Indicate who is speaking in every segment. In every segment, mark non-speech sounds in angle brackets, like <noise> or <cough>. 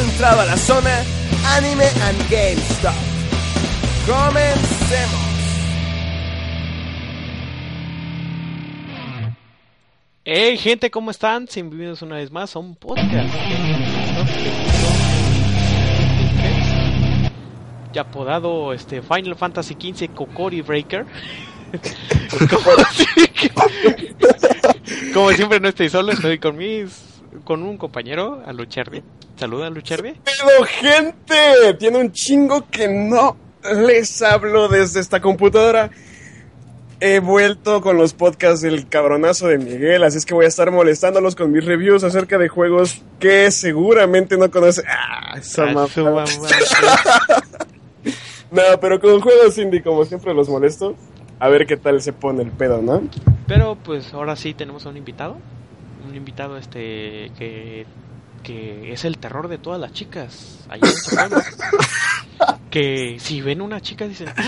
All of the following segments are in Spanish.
Speaker 1: entrado a la zona Anime and GameStop. Comencemos.
Speaker 2: Hey gente, ¿cómo están? Bienvenidos una vez más a un podcast. Ya apodado este Final Fantasy XV Kokori Breaker. <laughs> Como siempre no estoy solo, estoy con mis con un compañero, a Luchervi. Saluda a Luchervi.
Speaker 3: Pero gente, tiene un chingo que no les hablo desde esta computadora. He vuelto con los podcasts del cabronazo de Miguel, así es que voy a estar molestándolos con mis reviews acerca de juegos que seguramente no conocen. Ah, esa mamá. <laughs> No, pero con juegos indie, como siempre los molesto. A ver qué tal se pone el pedo, ¿no?
Speaker 2: Pero pues ahora sí tenemos a un invitado. Un invitado este que, que es el terror de todas las chicas allá en <laughs> que si ven una chica dicen, "Ah,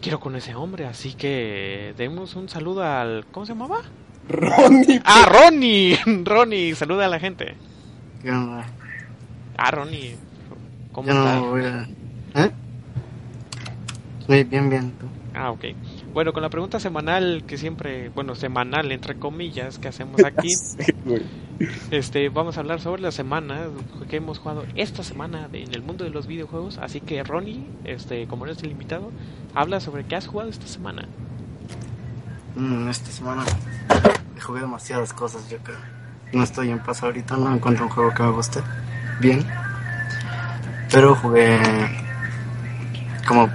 Speaker 2: quiero con ese hombre. Así que demos un saludo al... ¿Cómo se llamaba?
Speaker 3: Ronnie.
Speaker 2: Ah, Ronnie. <laughs> Ronnie, saluda a la gente.
Speaker 4: ¿Qué onda?
Speaker 2: Ah, Ronnie. ¿Cómo estás?
Speaker 4: no voy a... ¿Eh? Bien, bien. ¿tú?
Speaker 2: Ah, ok. Bueno, con la pregunta semanal que siempre, bueno, semanal entre comillas que hacemos <laughs> aquí,
Speaker 3: Sí.
Speaker 2: Este, vamos a hablar sobre la semana que hemos jugado esta semana de- en el mundo de los videojuegos. Así que Ronnie, este, como eres el invitado, habla sobre qué has jugado esta semana.
Speaker 4: Mm, esta semana jugué demasiadas cosas, yo creo. No estoy en paz ahorita, no encuentro un juego que me guste bien. Pero jugué como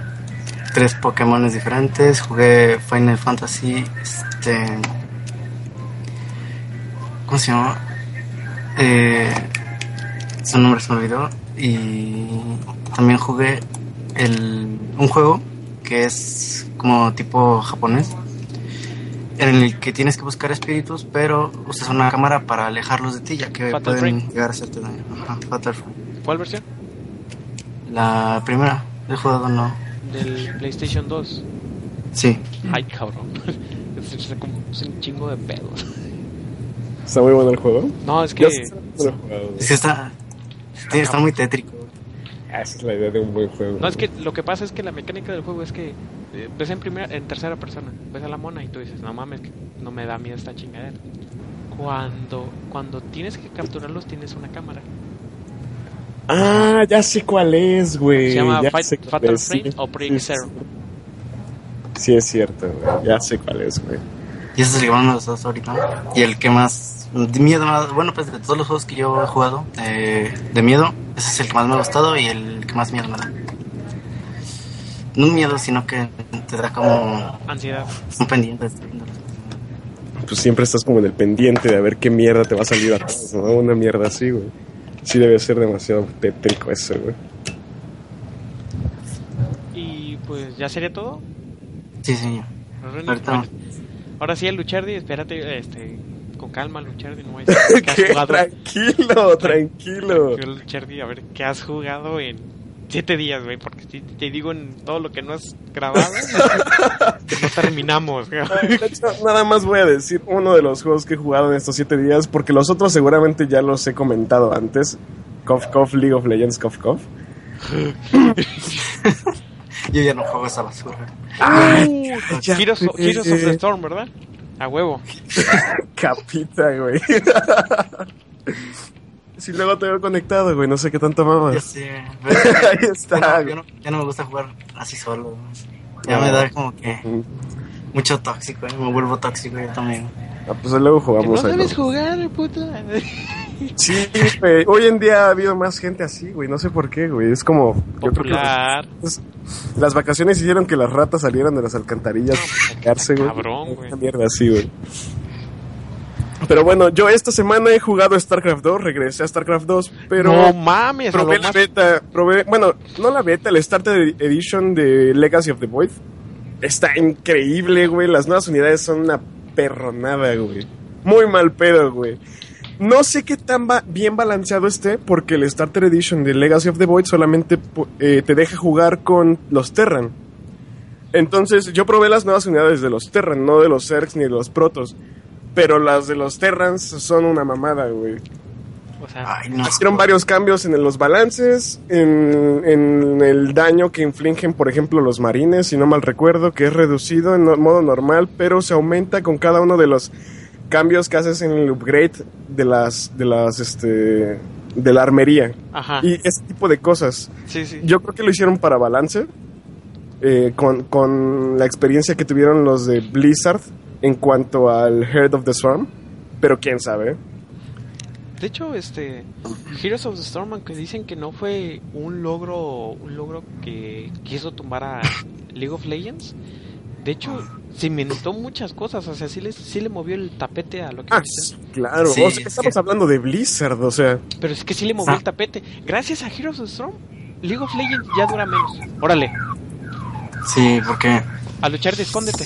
Speaker 4: tres Pokémon diferentes. Jugué Final Fantasy, este... ¿Cómo se llama? Eh, su nombre se me olvidó. Y también jugué el, un juego que es como tipo japonés en el que tienes que buscar espíritus, pero usas una cámara para alejarlos de ti, ya que
Speaker 2: Fatal
Speaker 4: pueden
Speaker 2: Frame.
Speaker 4: llegar a hacerte daño. Ajá.
Speaker 2: ¿Cuál versión?
Speaker 4: La primera, he jugado no.
Speaker 2: Del PlayStation 2.
Speaker 4: Sí,
Speaker 2: Ay, cabrón. <laughs> Es, es como- es un chingo de pedos.
Speaker 3: Está muy bueno el juego.
Speaker 2: No, es que.
Speaker 4: es está, sí, está muy tétrico.
Speaker 3: Ah, Esa es la idea de un buen juego.
Speaker 2: No, es que lo que pasa es que la mecánica del juego es que eh, ves en primera, en tercera persona, ves a la mona y tú dices, no mames, que no me da miedo esta chingadera. Cuando, cuando tienes que capturarlos tienes una cámara.
Speaker 3: Ah, ya sé cuál es, güey.
Speaker 2: Se llama
Speaker 3: Ya
Speaker 2: Fight-
Speaker 3: sé cuál
Speaker 2: Fatal
Speaker 3: es,
Speaker 2: Frame
Speaker 3: sí.
Speaker 2: o
Speaker 3: sí,
Speaker 2: Zero.
Speaker 3: Sí, es cierto, güey. Ya sé cuál es, güey.
Speaker 4: Y ese es el que más me gustó hasta ahorita. Y el que más, de miedo, más- bueno, pues de todos los juegos que yo he jugado, eh, de miedo, ese es el que más me ha gustado y el que más miedo me da. No miedo, sino que te da como
Speaker 2: Ansiedad.
Speaker 4: un pendiente. de estar viendo las-
Speaker 3: Pues siempre estás como en el pendiente de a ver qué mierda te va a salir a todos, ¿no? Una mierda así, güey. Sí debe ser demasiado tétrico eso, güey.
Speaker 2: Y pues ya sería todo.
Speaker 4: Sí, Ahorita.
Speaker 2: bueno, ahora sí, el Luchardi, espérate, este, con calma, Luchardi, no a <laughs> ¿qué has jugado?
Speaker 3: Tranquilo, tranquilo.
Speaker 2: Yo, Luchardi, a ver, ¿qué has jugado en siete días, güey? Porque si te digo en todo lo que no has grabado, <laughs> no terminamos, güey.
Speaker 3: De hecho, nada más voy a decir uno de los juegos que he jugado en estos siete días, porque los otros seguramente ya los he comentado antes. Cough Cough, League of Legends, Cough Cough.
Speaker 4: Yo ya no juego esa basura.
Speaker 3: Ay, ya,
Speaker 2: Heroes. Heroes of the Storm, ¿verdad? A huevo. <laughs>
Speaker 3: Capita, güey. <laughs> Si luego te veo conectado, güey, no sé qué tanto
Speaker 4: Ya
Speaker 3: mamas.
Speaker 4: sé. <laughs>
Speaker 3: Ahí está,
Speaker 4: Ya no,
Speaker 3: güey.
Speaker 4: ya, no, ya no me gusta jugar así solo. Ya me da como que mucho tóxico, ¿eh? me vuelvo tóxico yo también.
Speaker 3: Ah, pues luego
Speaker 2: Que
Speaker 3: jugamos
Speaker 2: no
Speaker 3: ahí,
Speaker 2: sabes
Speaker 3: ¿no?
Speaker 2: jugar, puta.
Speaker 3: Sí, güey. Hoy en día ha habido más gente así, güey. No sé por qué, güey. Es como. Yo creo que
Speaker 2: Popular.
Speaker 3: las, las vacaciones hicieron que las ratas salieran de las alcantarillas a cagarse, güey.
Speaker 2: Cabrón, güey.
Speaker 3: Una mierda así, güey. Pero bueno, yo esta semana he jugado StarCraft 2, regresé a StarCraft 2, pero
Speaker 2: no mames,
Speaker 3: probé la
Speaker 2: más-
Speaker 3: beta, probé, bueno, no la beta, el Starter Edition de Legacy of the Void. Está increíble, güey. Las nuevas unidades son una perronada, güey. Muy mal pedo, güey. No sé qué tan ba- bien balanceado esté, porque el Starter Edition de Legacy of the Void solamente eh, te deja jugar con los Terran. Entonces, yo probé las nuevas unidades de los Terran, no de los Zergs ni de los Protoss. Pero las de los Terrans son una mamada, güey.
Speaker 2: O sea,
Speaker 4: Ay, no.
Speaker 3: Hicieron varios cambios en los balances, en, en el daño que infligen, por ejemplo, los marines, si no mal recuerdo, que es reducido en no- modo normal, pero se aumenta con cada uno de los cambios que haces en el upgrade de las, de las, este, de la armería.
Speaker 2: ajá.
Speaker 3: Y ese tipo de cosas.
Speaker 2: Sí, sí.
Speaker 3: Yo creo que lo hicieron para balance, eh, con, con la experiencia que tuvieron los de Blizzard en cuanto al Heart of the Swarm, pero quién sabe.
Speaker 2: De hecho, este Heroes of the Storm, aunque dicen que no fue un logro, un logro que quiso tumbar a League of Legends, de hecho se inventó muchas cosas, o sea, sí le, sí le movió el tapete a lo que
Speaker 3: Ah, claro.
Speaker 4: Sí,
Speaker 3: o sea,
Speaker 4: es
Speaker 3: estamos
Speaker 4: que-
Speaker 3: hablando de Blizzard, o sea.
Speaker 2: Pero es que sí le movió
Speaker 4: Ah.
Speaker 2: el tapete. Gracias a Heroes of the Storm, League of Legends ya dura menos. Órale,
Speaker 4: Sí, porque
Speaker 2: a luchar de escóndete.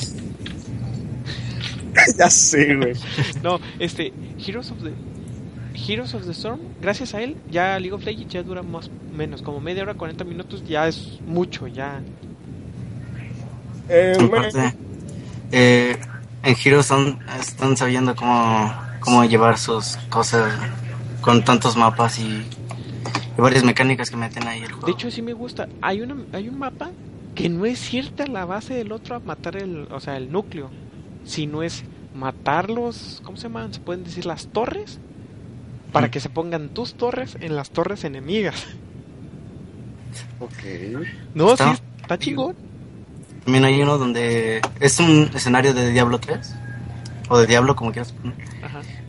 Speaker 2: <laughs>
Speaker 3: ya sé, güey.
Speaker 2: No, este, Heroes of the Heroes of the Storm, gracias a él, ya League of Legends ya dura más menos, como media hora, 40 minutos, ya es mucho, ya.
Speaker 3: Eh, bueno,
Speaker 4: aparte, eh, en Heroes son- están sabiendo cómo, cómo llevar sus cosas con tantos mapas y, y varias mecánicas que meten ahí el juego.
Speaker 2: De hecho, sí me gusta. Hay una, hay un mapa que no es cierta la base del otro a matar el, o sea, el núcleo, sino es matarlos, ¿cómo se llaman? Se pueden decir las torres para
Speaker 4: Mm.
Speaker 2: que se pongan tus torres en las torres enemigas.
Speaker 3: ok.
Speaker 2: No,
Speaker 4: Está-
Speaker 2: sí, está chingón.
Speaker 4: También hay uno donde es un escenario de Diablo 3 o de Diablo como quieras poner.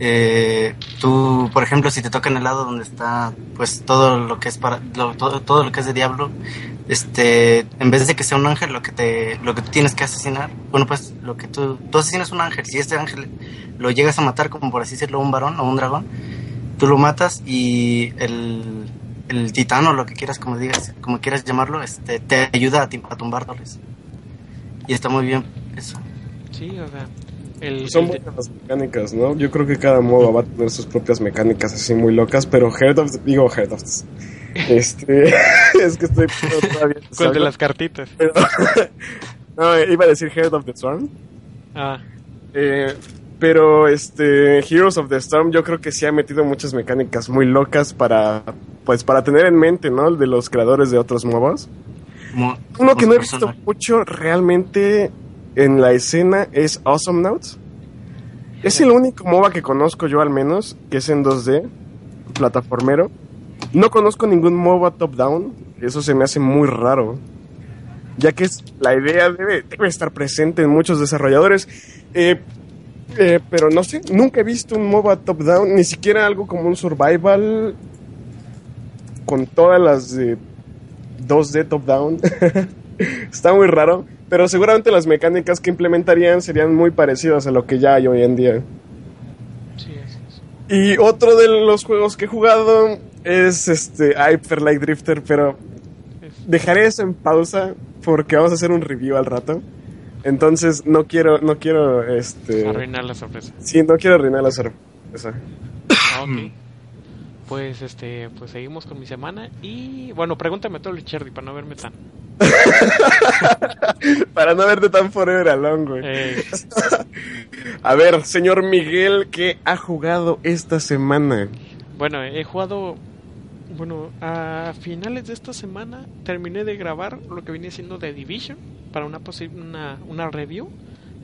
Speaker 4: Eh, tú, por ejemplo, si te toca en el lado donde está, pues todo lo que es para, lo- todo, lo que es de Diablo, este, en vez de que sea un ángel, lo que te, lo que tienes que asesinar, bueno, pues lo que tú, tú asesinas un ángel, si este ángel lo llegas a matar, como por así decirlo, un varón o un dragón, tú lo matas y el, el titán o lo que quieras, como digas, como quieras llamarlo, este, te ayuda a, a tumbárdoles. Y está muy bien eso.
Speaker 2: Sí, o sea, el,
Speaker 3: Son
Speaker 2: el
Speaker 3: buenas las mecánicas, ¿no? Yo creo que cada modo va a tener sus propias mecánicas así muy locas, pero Heart of the- digo Heart of the- <laughs> Este, <laughs> es que estoy todavía <laughs>
Speaker 2: ¿Cuál de las cartitas?
Speaker 3: Pero- no, iba a decir Heart of the Storm.
Speaker 2: Ah,
Speaker 3: Eh, pero este Heroes of the Storm yo creo que sí ha metido muchas mecánicas muy locas para pues para tener en mente, ¿no? De los creadores de otros MOBAs.
Speaker 4: Mo-
Speaker 3: Uno que no he visto mucho realmente en la escena es Awesome Notes. Es el único MOBA que conozco yo al menos, que es en 2D, plataformero. No conozco ningún MOBA top-down, eso se me hace muy raro. Ya que es, la idea debe, debe estar presente en muchos desarrolladores. Eh, eh, pero no sé, nunca he visto un MOBA top-down, ni siquiera algo como un survival con todas las de 2D top-down. <laughs> Está muy raro, pero seguramente las mecánicas que implementarían serían muy parecidas a lo que ya hay hoy en día.
Speaker 2: sí,
Speaker 3: Y otro de los juegos que he jugado es este Hyper Light Drifter, pero dejaré eso en pausa porque vamos a hacer un review al rato. Entonces no quiero, no quiero, este,
Speaker 2: arruinar la sorpresa.
Speaker 3: sí, no quiero arruinar la sorpresa.
Speaker 2: Ah, ok. Pues este, pues seguimos con mi semana y bueno, pregúntame todo el Cherry para no verme tan. <laughs>
Speaker 3: Para no verte tan forever alone, güey.
Speaker 2: Eh,
Speaker 3: A ver, señor Miguel, ¿qué ha jugado esta semana?
Speaker 2: bueno, he jugado bueno, a finales de esta semana terminé de grabar lo que viene siendo The Division para una posible una, una review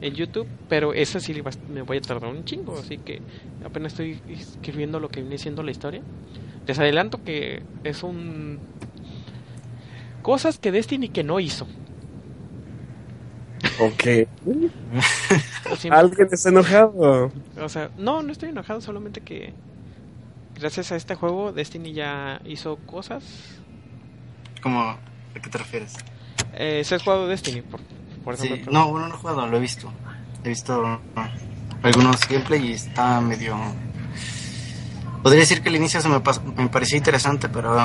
Speaker 2: en YouTube, pero esa sí me voy a tardar un chingo, así que apenas estoy escribiendo lo que viene siendo la historia. Les adelanto que es un cosas que Destiny que no hizo.
Speaker 3: Ok. <laughs> ¿Alguien está enojado?
Speaker 2: O sea, no, no estoy enojado, solamente que gracias a este juego Destiny ya hizo cosas.
Speaker 4: ¿Cómo, ¿A qué te refieres?
Speaker 2: Eh, ¿Se has jugado Destiny? Por, por
Speaker 4: Sí, no, bueno, no he jugado, lo he visto. He visto algunos gameplay y está medio... Podría decir que el inicio se me, me pareció interesante, pero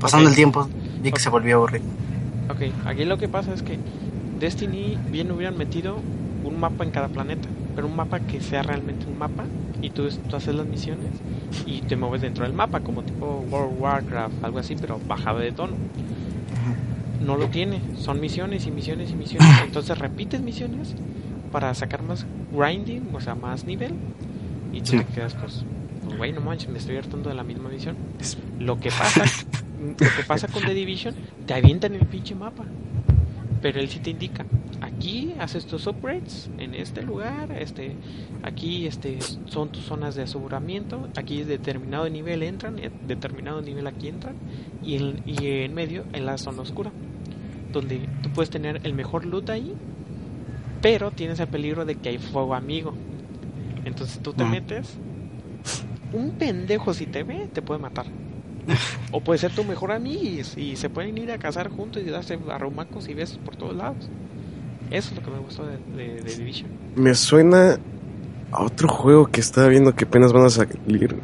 Speaker 4: pasando el tiempo vi que se volvió aburrido.
Speaker 2: Ok, aquí lo que pasa es que Destiny bien hubieran metido un mapa en cada planeta, pero un mapa que sea realmente un mapa y tú, tú haces las misiones y te mueves dentro del mapa, como tipo World of Warcraft, algo así, pero bajado de tono. No lo tiene, son misiones y misiones y misiones, entonces repites misiones para sacar más grinding, o sea, más nivel y tú
Speaker 4: Sí.
Speaker 2: te quedas pues güey, no manches, me estoy hartando de la misma misión. Lo que pasa, <laughs> lo que pasa con The Division, te avientan el pinche mapa. Pero él sí te indica, aquí haces tus upgrades en este lugar, este, aquí este son tus zonas de aseguramiento, aquí es determinado nivel entran, eh, determinado nivel aquí entran, y en, y en medio en la zona oscura, donde tú puedes tener el mejor loot ahí, pero tienes el peligro de que hay fuego amigo. Entonces tú te metes, un pendejo si te ve, te puede matar. <laughs> O puede ser tu mejor amigo y, y se pueden ir a cazar juntos y darse arrumacos y besos por todos lados. Eso es lo que me gustó de, de- de Division.
Speaker 3: Me suena a otro juego que estaba viendo que apenas van a salir.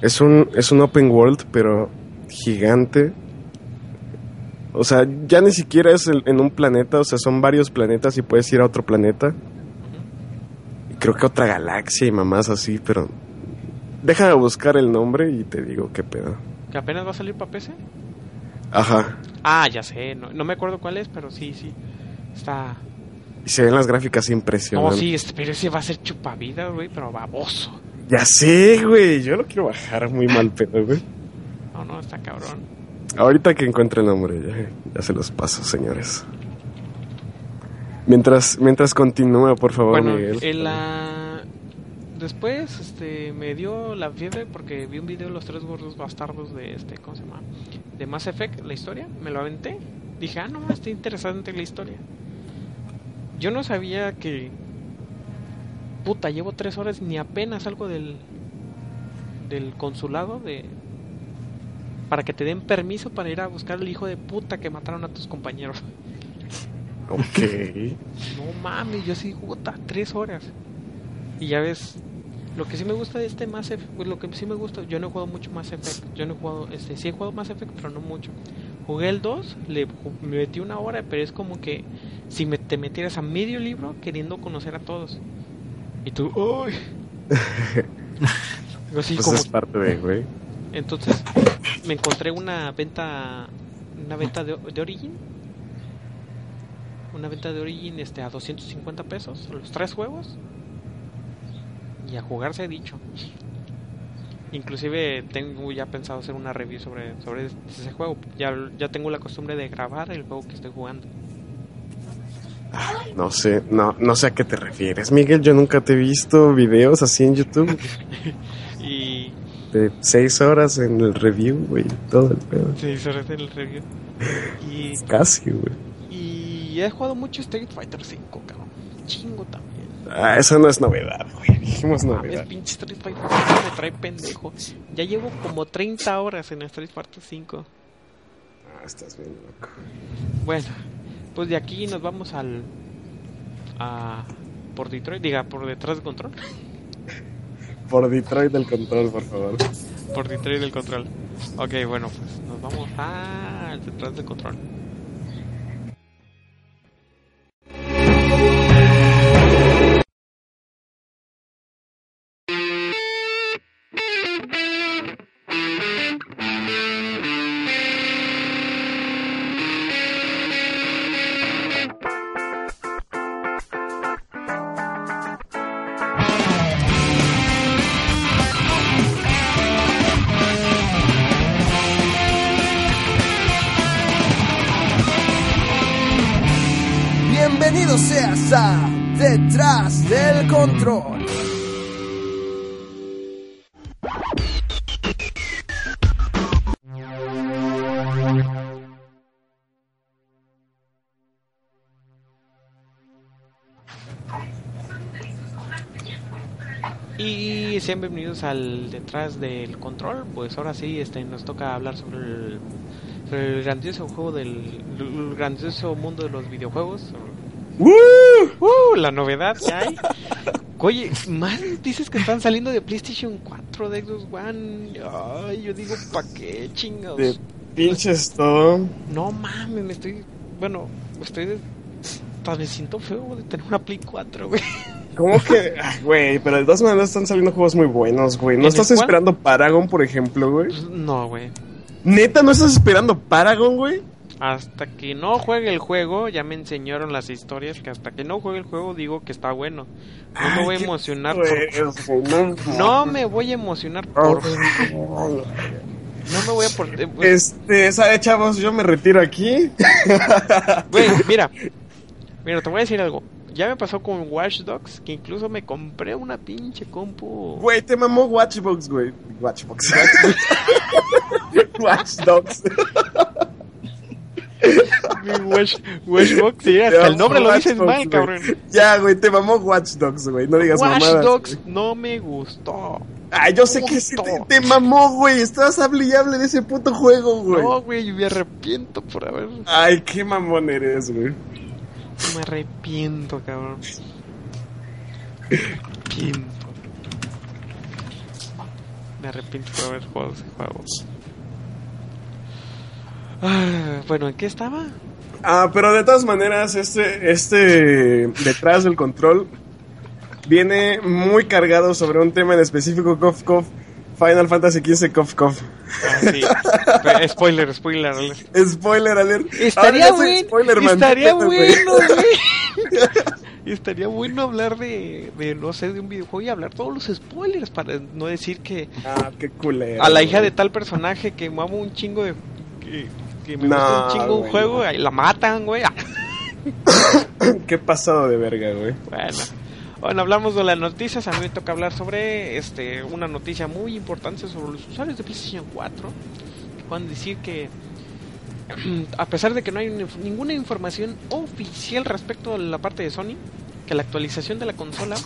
Speaker 3: Es un, es un open world, pero gigante. O sea, ya ni siquiera es el- en un planeta, o sea, son varios planetas y puedes ir a otro planeta. Y creo que otra galaxia y mamás así, pero... Deja de buscar el nombre y te digo qué pedo.
Speaker 2: Que apenas va a salir para PC.
Speaker 3: Ajá.
Speaker 2: Ah, ya sé, no, no me acuerdo cuál es, pero sí, sí. Está.
Speaker 3: Y se ven las gráficas
Speaker 2: No,
Speaker 3: impresionantes.
Speaker 2: sí, este, pero ese va a ser chupavidas, güey, pero baboso.
Speaker 3: Ya sé, güey. Yo lo quiero bajar muy mal pedo, güey.
Speaker 2: No, no, está cabrón.
Speaker 3: Ahorita que encuentre el nombre, ya, ya se los paso, señores. Mientras, mientras continúa, por favor,
Speaker 2: Bueno,
Speaker 3: Miguel.
Speaker 2: en la... después este, me dio la fiebre porque vi un video de los tres gordos bastardos de este, ¿cómo se llama? De Mass Effect, la historia, me lo aventé. Dije, ah, no, está interesante la historia. Yo no sabía que... Puta, llevo tres horas ni apenas salgo del... del consulado de... Para que te den permiso para ir a buscar al hijo de puta que mataron a tus compañeros.
Speaker 3: Ok. <laughs>
Speaker 2: No mames, yo sí puta, tres horas. Y ya ves, lo que sí me gusta de este Mass Effect, pues lo que sí me gusta, yo no he jugado mucho Mass Effect, yo no he jugado, este, sí he jugado Mass Effect, pero no mucho. Jugué el 2, le me metí una hora, pero es como que si me, te metieras a medio libro queriendo conocer a todos. Y tú, ¡ay! Yo así
Speaker 3: Pues
Speaker 2: como,
Speaker 3: es parte de, güey.
Speaker 2: entonces me encontré una venta, una venta de, de Origin. Una venta de Origin este, a 250 pesos, los tres juegos. Y a jugar se ha dicho. Inclusive tengo ya pensado hacer una review sobre, sobre ese juego. Ya, ya tengo la costumbre de grabar el juego que estoy jugando.
Speaker 3: No sé, no, no sé a qué te refieres, Miguel. Yo nunca te he visto videos así en YouTube <laughs> De seis horas en el review, güey. Todo el pedo.
Speaker 2: sí, se hace el review. Y, <laughs>
Speaker 3: Casi, güey.
Speaker 2: y he jugado mucho Street Fighter 5, cabrón. Chingo también.
Speaker 3: Ah, eso no es novedad, güey. Dijimos
Speaker 2: Mames,
Speaker 3: novedad.
Speaker 2: pinche Street Fighter 5 me trae pendejo. Ya llevo como 30 horas en Street Fighter 5.
Speaker 3: Ah, estás bien loco.
Speaker 2: Bueno, pues de aquí nos vamos al. a. por Detroit, diga, por detrás del control.
Speaker 3: Por Detroit del control, por favor.
Speaker 2: por Detroit del control. Ok, bueno, pues nos vamos a. detrás del control. Sean bienvenidos al detrás del control. Pues ahora sí, este, nos toca hablar sobre el, sobre el grandioso juego del el grandioso mundo de los videojuegos. ¡Uh! La novedad que hay. <laughs> Oye, más dices que están saliendo de PlayStation 4, de Xbox One. Ay, yo digo, ¿pa' qué chingados?
Speaker 3: De pinches todo.
Speaker 2: No mames, me estoy. Bueno, me estoy. de- me siento feo de tener una Play 4, güey.
Speaker 3: ¿Cómo que? Güey, pero de todas maneras están saliendo juegos muy buenos, güey. ¿No
Speaker 2: ¿En
Speaker 3: estás esperando Paragon, por ejemplo, güey?
Speaker 2: Pues, no, güey.
Speaker 3: ¿Neta no estás esperando Paragon, güey?
Speaker 2: hasta que no juegue el juego, ya me enseñaron las historias que hasta que no juegue el juego digo que está bueno. No me voy a emocionar por... <laughs>
Speaker 3: No
Speaker 2: me voy a emocionar por... No me voy a por... eh, pues,
Speaker 3: Este, ¿sabe, chavos? Yo me retiro aquí.
Speaker 2: Güey, <laughs> mira. Mira, te voy a decir algo. Ya me pasó con Watch Dogs, que incluso me compré una pinche compu.
Speaker 3: Güey, te mamó Watchbox, güey. Watchbox. <laughs> Watch Dogs.
Speaker 2: Mi Watch, Watchbox, sí, hasta el nombre lo dices
Speaker 3: Watch Dogs,
Speaker 2: mal,
Speaker 3: güey.
Speaker 2: cabrón.
Speaker 3: Ya, güey, te mamó Watch Dogs, güey. No digas
Speaker 2: Watch
Speaker 3: mamadas.
Speaker 2: Dogs
Speaker 3: güey.
Speaker 2: no me gustó.
Speaker 3: Ay, yo sé que sí te, te mamó, güey. Estabas hable y hable de ese puto juego, güey.
Speaker 2: No, güey, me arrepiento por haber.
Speaker 3: Ay, qué mamón eres, güey.
Speaker 2: Me arrepiento, cabrón. Arrepiento. Me arrepiento por haber jugado ese juego. Ah, bueno, ¿en qué estaba?
Speaker 3: Ah, pero de todas maneras, este, este detrás del control viene muy cargado sobre un tema en específico, Cof Cof, Final Fantasy XV Cof Cof.
Speaker 2: Ah, sí. Spoiler, spoiler. alert.
Speaker 3: Spoiler alert.
Speaker 2: Estaría
Speaker 3: soy
Speaker 2: bueno.
Speaker 3: Spoilerman,
Speaker 2: Estaría bueno, güey. <laughs> Estaría bueno hablar de, de, no sé, de un videojuego y hablar todos los spoilers para no decir que
Speaker 3: Ah, qué culero.
Speaker 2: a la hija de tal personaje que mamo un chingo de... que, que me
Speaker 3: No,
Speaker 2: gusta un chingo un
Speaker 3: güey,
Speaker 2: juego
Speaker 3: no.
Speaker 2: y la matan, güey. <coughs>
Speaker 3: Qué pasado de verga, güey.
Speaker 2: Bueno. Bueno, hablamos de las noticias. A mí me toca hablar sobre este una noticia muy importante sobre los usuarios de PlayStation 4. Que pueden decir que, <clears throat> a pesar de que no hay ni- ninguna información oficial respecto a la parte de Sony, que la actualización de la consola,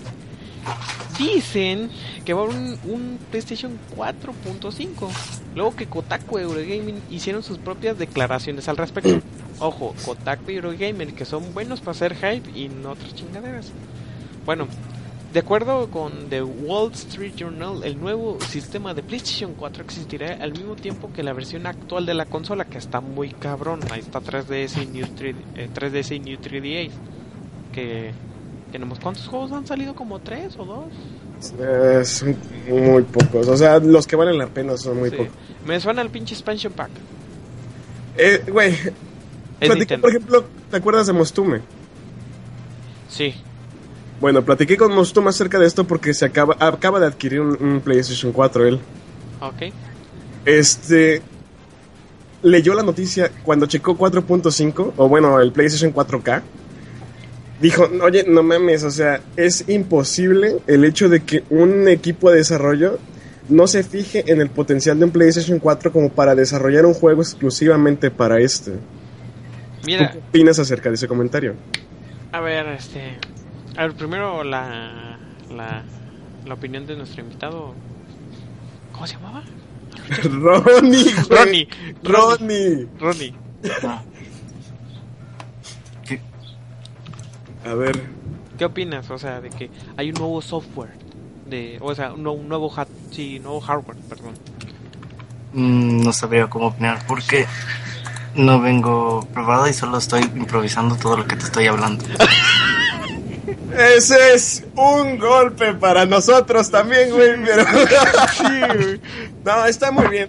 Speaker 2: dicen que va a haber un, un PlayStation 4.5. Luego que Kotaku y Eurogaming hicieron sus propias declaraciones al respecto. <clears throat> Ojo, Kotaku y Eurogaming, que son buenos para hacer hype y no otras chingaderas. Bueno, de acuerdo con The Wall Street Journal, el nuevo sistema de PlayStation 4 existirá al mismo tiempo que la versión actual de la consola, que está muy cabrón. Ahí está 3DS y New 3, eh, 3DS y New 3DS. Que tenemos cuántos juegos han salido, como tres o dos.
Speaker 3: Eh, son muy pocos. O sea, los que valen la pena son muy
Speaker 2: Sí.
Speaker 3: pocos.
Speaker 2: Me suena el pinche expansion pack.
Speaker 3: Eh, güey, por ejemplo, ¿te acuerdas de Mostume?
Speaker 2: Sí.
Speaker 3: Bueno, platiqué con Mostume acerca de esto porque se acaba, acaba de adquirir un, un PlayStation 4 él.
Speaker 2: Ok.
Speaker 3: Este leyó la noticia cuando checó 4.5 o bueno, el PlayStation 4K. Dijo, "Oye, no mames, o sea, es imposible el hecho de que un equipo de desarrollo no se fije en el potencial de un PlayStation 4 como para desarrollar un juego exclusivamente para este." ¿Tú
Speaker 2: Mira,
Speaker 3: qué opinas acerca de ese comentario?
Speaker 2: a ver, este. A ver, primero la. La, la opinión de nuestro invitado. ¿Cómo se llamaba?
Speaker 3: Ronnie.
Speaker 2: Ronnie.
Speaker 3: Ronnie.
Speaker 2: Ronnie.
Speaker 3: A ver,
Speaker 2: ¿Qué opinas? O sea, de que hay un nuevo software. De, o sea, un, nuevo- un nuevo, hat, sí, nuevo hardware, perdón.
Speaker 4: Mm, no sabría cómo opinar porque no vengo preparado y solo estoy improvisando todo lo que te estoy hablando. <laughs>
Speaker 3: ese es un golpe para nosotros también, güey, pero <laughs>
Speaker 2: Sí.
Speaker 3: No, está muy bien.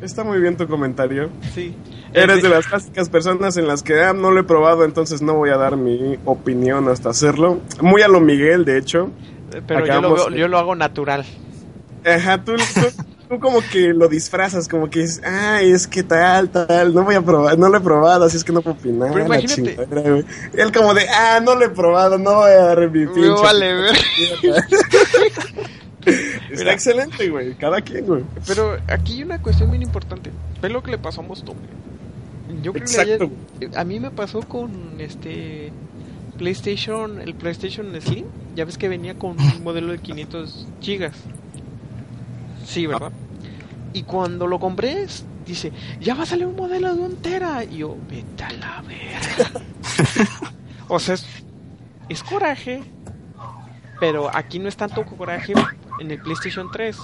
Speaker 3: Está muy bien tu comentario.
Speaker 2: Sí.
Speaker 3: Eres
Speaker 2: Este,
Speaker 3: de las clásicas personas en las que ah, no lo he probado, entonces no voy a dar mi opinión hasta hacerlo. Muy a lo Miguel, de hecho.
Speaker 2: Pero yo lo,
Speaker 3: acabamos-
Speaker 2: veo- yo lo hago natural.
Speaker 3: Ajá, tú, tú, <laughs> tú como que lo disfrazas, como que es, ay, es que tal, tal, no voy a probar, no lo he probado, así es que no puedo opinar.
Speaker 2: Pero imagínate.
Speaker 3: Él como de, ah, no lo he probado, no voy a dar mi pinche.
Speaker 2: vale, ver. <laughs>
Speaker 3: Está
Speaker 2: Mira.
Speaker 3: excelente, güey, cada quien, güey.
Speaker 2: Pero aquí hay una cuestión bien importante. Ve lo que le pasó a Mostome. Yo creo
Speaker 3: Exacto.
Speaker 2: que ayer- a mí me pasó con este PlayStation, el PlayStation Slim. Ya ves que venía con un modelo de 500 gigas. Sí, ¿verdad? Y cuando lo compré, dice, ya va a salir un modelo de un tera. Y yo, vete a la verga. <laughs> o sea, es, es coraje. Pero aquí no es tanto coraje en el PlayStation 3.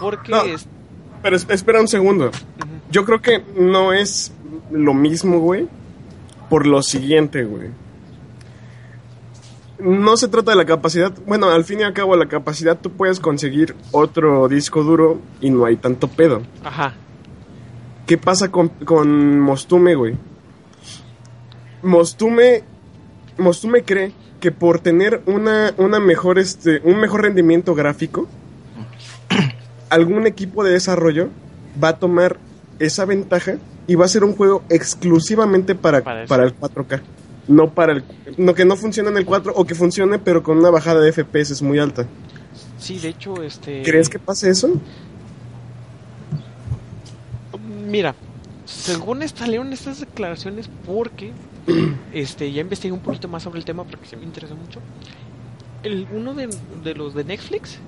Speaker 2: Porque
Speaker 3: No.
Speaker 2: es,
Speaker 3: Pero es- espera un segundo. Yo creo que no es lo mismo, güey. Por lo siguiente, güey. No se trata de la capacidad. Bueno, al fin y al cabo, la capacidad tú puedes conseguir otro disco duro y no hay tanto pedo.
Speaker 2: Ajá.
Speaker 3: ¿Qué pasa con, con Mostume, güey? Mostume, Mostume cree que por tener una, una mejor, este, un mejor rendimiento gráfico, <clears throat> algún equipo de desarrollo va a tomar esa ventaja y va a ser un juego exclusivamente para,
Speaker 2: Para
Speaker 3: para, el 4K. No para el... No, que no funcione en el 4 o que funcione pero con una bajada de FPS muy alta.
Speaker 2: Sí, de hecho, este...
Speaker 3: ¿Crees que pase eso?
Speaker 2: Mira, según salieron estas declaraciones porque <clears throat> este ya investigué un poquito más sobre el tema porque se me interesa mucho. El, uno de, de los de Netflix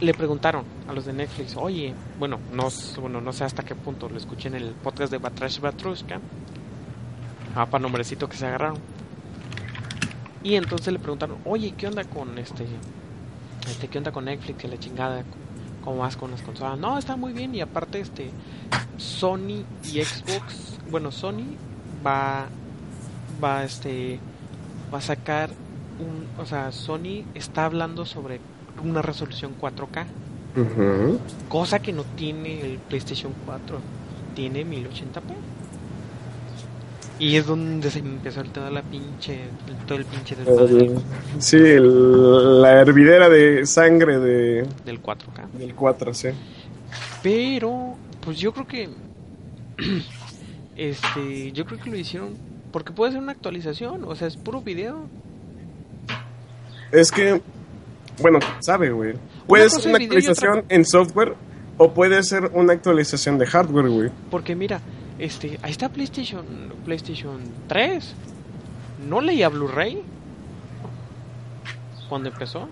Speaker 2: le preguntaron a los de Netflix, oye, bueno, no, bueno, no sé hasta qué punto, lo escuché en el podcast de Batrash Batrushka, ah, para nombrecito que se agarraron. Y entonces le preguntaron, oye, ¿qué onda con este, este, qué onda con Netflix y la chingada? ¿Cómo vas con las consolas? No, está muy bien y aparte este Sony y Xbox, bueno, Sony va va este va a sacar un, o sea, Sony está hablando sobre una resolución 4K,
Speaker 3: Ujú.
Speaker 2: cosa que no tiene el PlayStation 4, tiene 1080p. Y es donde se empezó el todo la pinche todo el pinche desmadre
Speaker 3: sí, el- la hervidera de sangre de,
Speaker 2: del 4K.
Speaker 3: del 4, sí.
Speaker 2: Pero, pues yo creo que. <clears throat> este. Yo creo que lo hicieron. Porque puede ser una actualización. O sea, es puro video.
Speaker 3: Es que, bueno, sabe, güey. Puede ser una
Speaker 2: otra
Speaker 3: actualización en software o puede ser una actualización de hardware, güey.
Speaker 2: Porque mira, este. Ahí está PlayStation. PlayStation 3. No leía Blu-ray. Cuando empezó.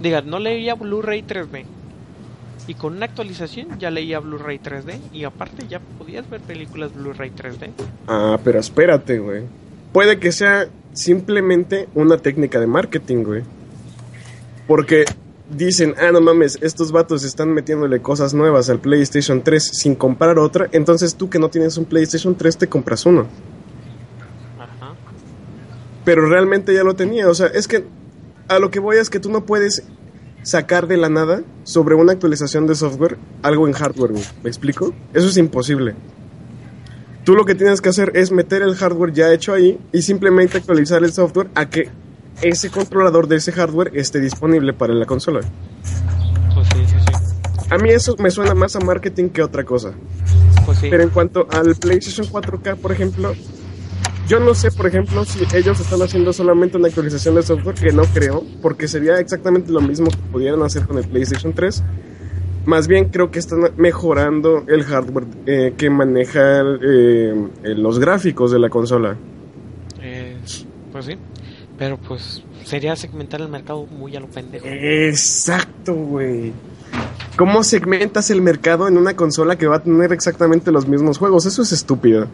Speaker 2: Diga, no leía Blu-ray 3D. Y con una actualización ya leía Blu-ray 3D. Y aparte ya podías ver películas Blu-ray 3D.
Speaker 3: Ah, pero espérate, güey. Puede que sea simplemente una técnica de marketing, güey. Porque dicen, ah, no mames, estos vatos están metiéndole cosas nuevas al PlayStation 3 sin comprar otra. Entonces tú que no tienes un PlayStation 3 te compras uno.
Speaker 2: Ajá.
Speaker 3: pero realmente ya lo tenía. O sea, es que a lo que voy es que tú no puedes sacar de la nada sobre una actualización de software algo en hardware. ¿Me explico? Eso es imposible. Tú lo que tienes que hacer es meter el hardware ya hecho ahí y simplemente actualizar el software a que ese controlador de ese hardware esté disponible para la consola.
Speaker 2: Pues sí, sí, sí.
Speaker 3: A mí eso me suena más a marketing que otra cosa.
Speaker 2: Pues sí.
Speaker 3: Pero en cuanto al PlayStation 4K, por ejemplo, yo no sé, por ejemplo, si ellos están haciendo solamente una actualización de software, que no creo, porque sería exactamente lo mismo que pudieran hacer con el PlayStation 3. Más bien creo que están mejorando el hardware eh, que maneja eh, eh, los gráficos de la consola.
Speaker 2: Eh, pues sí. Pero pues sería segmentar el mercado muy a lo pendejo.
Speaker 3: Exacto, güey. ¿Cómo segmentas el mercado en una consola que va a tener exactamente los mismos juegos? Eso es estúpido.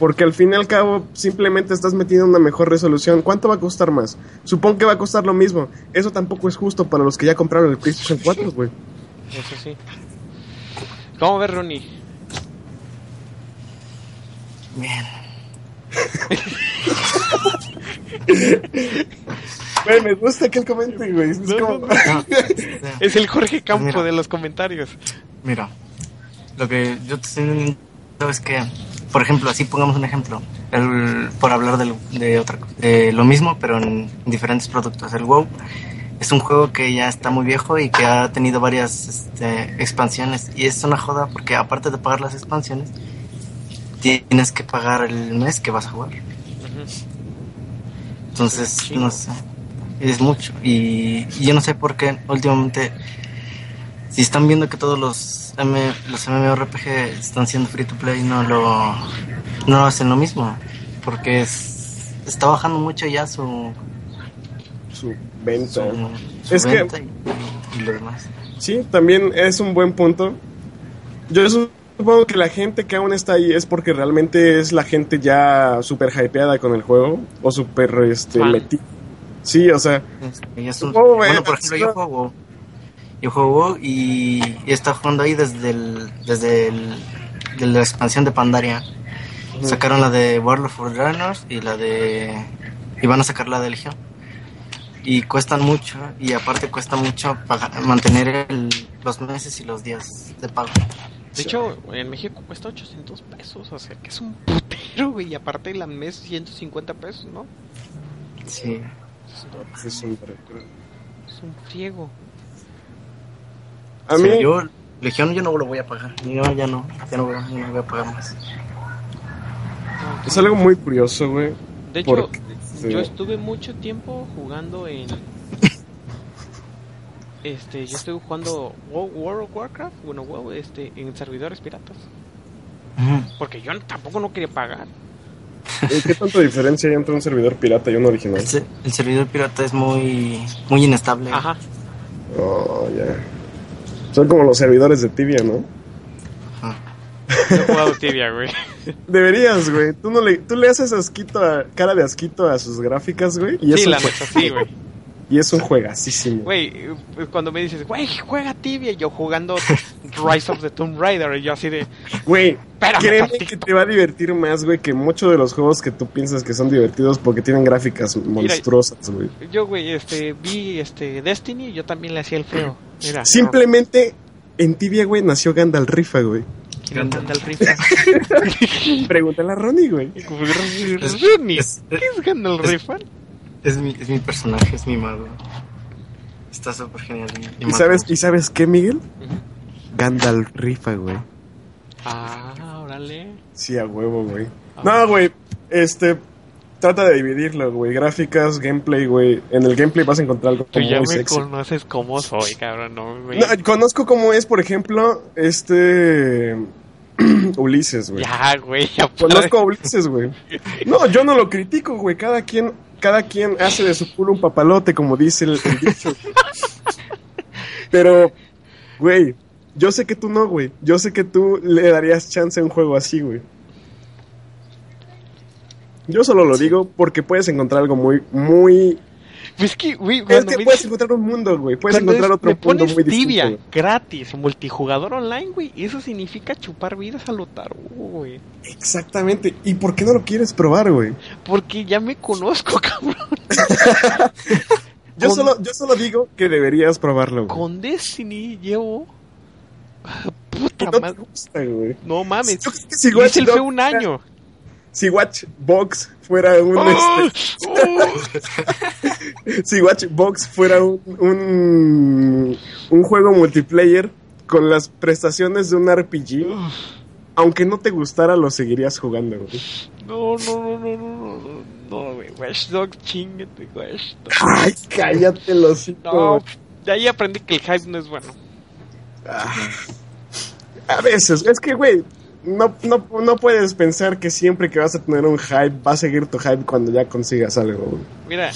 Speaker 3: Porque al fin y al cabo simplemente estás metiendo una mejor resolución. ¿Cuánto va a costar más? Supongo que va a costar lo mismo. Eso tampoco es justo para los que ya compraron el PlayStation 4, güey.
Speaker 2: Eso sí. ¿Cómo ves, Ronnie?
Speaker 4: Bien. <laughs>
Speaker 3: Güey, me gusta que él comente, güey. Es
Speaker 2: No,
Speaker 3: como-
Speaker 2: no,
Speaker 4: No, <laughs>
Speaker 2: Es el Jorge Campo
Speaker 4: Mira.
Speaker 2: de los comentarios.
Speaker 4: Mira, lo que yo te estoy diciendo es que, por ejemplo, así pongamos un ejemplo, el, por hablar de, otra, de lo mismo, pero en diferentes productos. El WoW es un juego que ya está muy viejo y que ha tenido varias este, expansiones y es una joda porque aparte de pagar las expansiones, tienes que pagar el mes que vas a jugar. Entonces, no sé, es mucho. Y, y yo no sé por qué últimamente, si están viendo que todos los, M, los MMORPG están siendo free to play, no lo no hacen lo mismo. Porque es- está bajando mucho ya su,
Speaker 3: Su venta.
Speaker 4: su, su
Speaker 3: Es que-
Speaker 4: y lo demás.
Speaker 3: Sí, también es un buen punto. Yo supongo que la gente que aún está ahí es porque realmente es la gente ya súper hypeada con el juego o súper este,
Speaker 2: Fan.
Speaker 3: meti- Sí, o sea,
Speaker 4: Es que ya es un-
Speaker 3: Oh,
Speaker 4: bueno,
Speaker 3: eh,
Speaker 4: por ejemplo,
Speaker 3: sí,
Speaker 4: yo juego. Yo juego y, estado jugando ahí desde el, desde el, de la expansión de Pandaria. Sacaron la de World of Warrunners y la de... Y van a sacar la de Legion. Y cuestan mucho, y aparte cuesta mucho pagar- mantener el, los meses y los días de pago.
Speaker 2: De hecho, en México cuesta 800 pesos, o sea que es un putero, güey. Y aparte el mes 150 pesos, ¿no?
Speaker 4: Sí.
Speaker 3: Es un,
Speaker 2: Es un friego.
Speaker 3: a
Speaker 4: Sí,
Speaker 3: mí,
Speaker 4: yo, Legión yo no lo voy a pagar. Yo ya no, ya no, ya no voy a pagar más.
Speaker 3: Es algo muy curioso, güey.
Speaker 2: De hecho,
Speaker 3: porque, este,
Speaker 2: yo estuve mucho tiempo jugando en. Este, yo estuve jugando Wo- World of Warcraft, bueno, WoW, este, en servidores piratas. Porque yo tampoco no quería pagar.
Speaker 3: ¿y ¿Qué tanta diferencia hay entre un servidor pirata y un original?
Speaker 4: El, se- el servidor pirata es muy, muy inestable.
Speaker 2: Ajá.
Speaker 3: Oh, ya. Son como los servidores de Tibia, ¿no?
Speaker 4: Ajá.
Speaker 2: He jugado tibia, güey.
Speaker 3: Deberías, güey. Tú, no le, tú le haces asquito a, cara de asquito a sus gráficas, güey. Y,
Speaker 2: Sí, la neta, sí, güey.
Speaker 3: Y es un juegasísimo.
Speaker 2: Güey, eh, cuando me dices, güey, juega tibia, yo jugando <laughs> Rise of the Tomb Raider, y yo así de,
Speaker 3: Güey, créeme que te va a divertir más, güey, que muchos de los juegos que tú piensas que son divertidos porque tienen gráficas monstruosas, güey.
Speaker 2: yo, güey, este, vi, este, Destiny, y yo también le hacía el feo. Mira,
Speaker 3: Simplemente en Tibia, güey, nació Gandalf Rifa, güey.
Speaker 2: ¿quién anda el rifle? <laughs>
Speaker 3: Pregúntale a Ronnie, güey. <laughs>
Speaker 2: Ronnie,
Speaker 4: Es-
Speaker 2: ¿qué es Gandalf Rifa?
Speaker 4: Es mi, es mi personaje, es mi mago. Está súper genial. y- y
Speaker 3: ¿Y
Speaker 4: mata
Speaker 3: sabes,
Speaker 4: mucho.
Speaker 3: ¿Y sabes qué, Miguel? Gandalf Rifa, güey.
Speaker 2: Ah, órale.
Speaker 3: Sí, a huevo, güey. No, güey, este... Trata de dividirlo, güey. Gráficas, gameplay, güey. En el gameplay vas a encontrar algo
Speaker 2: Tú
Speaker 3: como
Speaker 2: ya
Speaker 3: muy
Speaker 2: me
Speaker 3: sexy.
Speaker 2: conoces como soy, cabrón, no, güey.
Speaker 3: No, conozco cómo es, por ejemplo, este... <clears throat> Ulises, güey.
Speaker 2: Ya, güey, ya
Speaker 3: Conozco a Ulises, güey. No, yo no lo critico, güey. Cada quien, cada quien hace de su culo un papalote, como dice el, dicho. Pero, güey, yo sé que tú no, güey. Yo sé que tú le darías chance a un juego así, güey. Yo solo lo digo porque puedes encontrar algo muy, muy...
Speaker 2: Es que, güey,
Speaker 3: Es que
Speaker 2: me
Speaker 3: puedes encontrar un mundo, güey. Puedes
Speaker 2: cuando
Speaker 3: encontrar otro mundo
Speaker 2: pones
Speaker 3: muy distinto.
Speaker 2: tibia,
Speaker 3: güey.
Speaker 2: gratis, multijugador online, güey. Eso significa chupar vidas a lo tarugo, güey.
Speaker 3: Exactamente. ¿Y por qué no lo quieres probar, güey?
Speaker 2: Porque ya me conozco, <laughs> cabrón.
Speaker 3: Yo
Speaker 2: Con-
Speaker 3: solo, yo solo digo que deberías probarlo, güey.
Speaker 2: Con Destiny llevo.
Speaker 3: Y
Speaker 2: Puta
Speaker 3: no
Speaker 2: madre.
Speaker 3: gusta.
Speaker 2: No mames.
Speaker 3: Que si
Speaker 2: Hice
Speaker 3: Watch
Speaker 2: el fue un año.
Speaker 3: Si Watchbox fuera un
Speaker 2: ¡Oh!
Speaker 3: este,
Speaker 2: ¡Oh! <laughs>
Speaker 3: si Watchbox fuera un, un un juego multiplayer con las prestaciones de un RPG, aunque no te gustara lo seguirías jugando, güey.
Speaker 2: No, no, no, no, no, no, no, güey. Watch Dogs, chingate, Watch Dogs.
Speaker 3: Ay, cállate los
Speaker 2: No, de ahí aprendí que el hype no es bueno.
Speaker 3: A veces, es que güey, no, no, no puedes pensar que siempre que vas a tener un hype va a seguir tu hype cuando ya consigas algo, güey.
Speaker 2: Mira,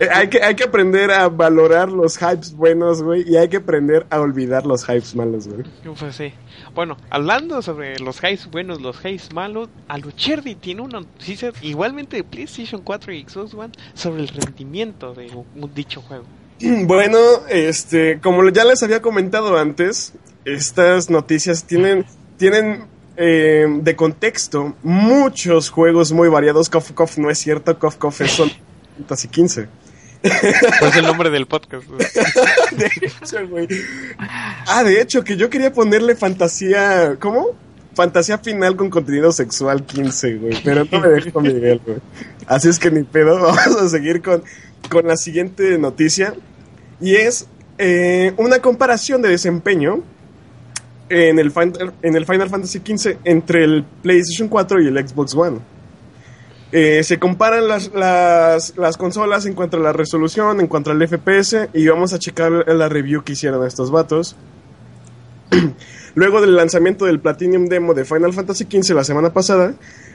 Speaker 3: Eh, hay, que, hay que aprender a valorar los hypes buenos, güey, y hay que aprender a olvidar los hypes malos, güey.
Speaker 2: pues sí. Bueno, hablando sobre los hypes buenos, los hypes malos, Alucherdi tiene una noticia igualmente de PlayStation 4 y Xbox One sobre el rendimiento de un un dicho juego. <clears throat>
Speaker 3: Bueno, este, como ya les había comentado antes, estas noticias tienen, tienen eh, de contexto muchos juegos muy variados. Cof Cof no es cierto, Cof Cof es solo <laughs> Fantasy 15.
Speaker 2: Pues el nombre del podcast. <laughs>
Speaker 3: De hecho, güey. Ah, de hecho, que yo quería ponerle fantasía. ¿Cómo? Fantasía final con contenido sexual 15, güey. Pero no me dejó Miguel, güey. Así es que ni pedo. <laughs> Vamos a seguir con, con la siguiente noticia. Y es eh, una comparación de desempeño en el, Final, en el Final Fantasy XV entre el PlayStation 4 y el Xbox One. Eh, se comparan las, las, las consolas en cuanto a la resolución, en cuanto al FPS, y vamos a checar la review que hicieron estos vatos. <clears throat> Luego del lanzamiento del Platinum Demo de Final Fantasy XV la semana pasada,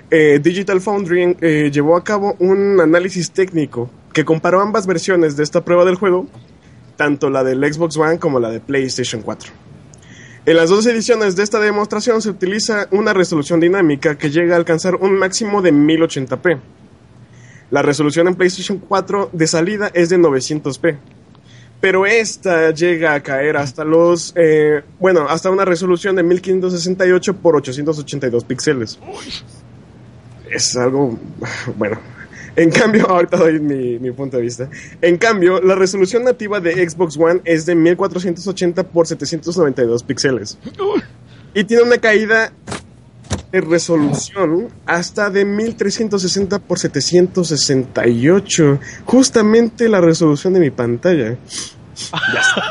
Speaker 3: eh, Digital Foundry eh, llevó a cabo un análisis técnico que comparó ambas versiones de esta prueba del juego, tanto la del Xbox One como la de PlayStation 4. En las dos ediciones de esta demostración se utiliza una resolución dinámica que llega a alcanzar un máximo de 1080p. La resolución en PlayStation 4 de salida es de 900p. Pero esta llega a caer hasta los. eh, bueno, hasta una resolución de 1568 por 882 píxeles. Es algo. <laughs> Bueno. En cambio, <laughs> ahorita doy mi, mi punto de vista. En cambio, la resolución nativa de Xbox One es de 1480 por 792 píxeles. Y tiene una caída de resolución hasta de 1360 por 768. Justamente la resolución de mi pantalla. <laughs> Ya está.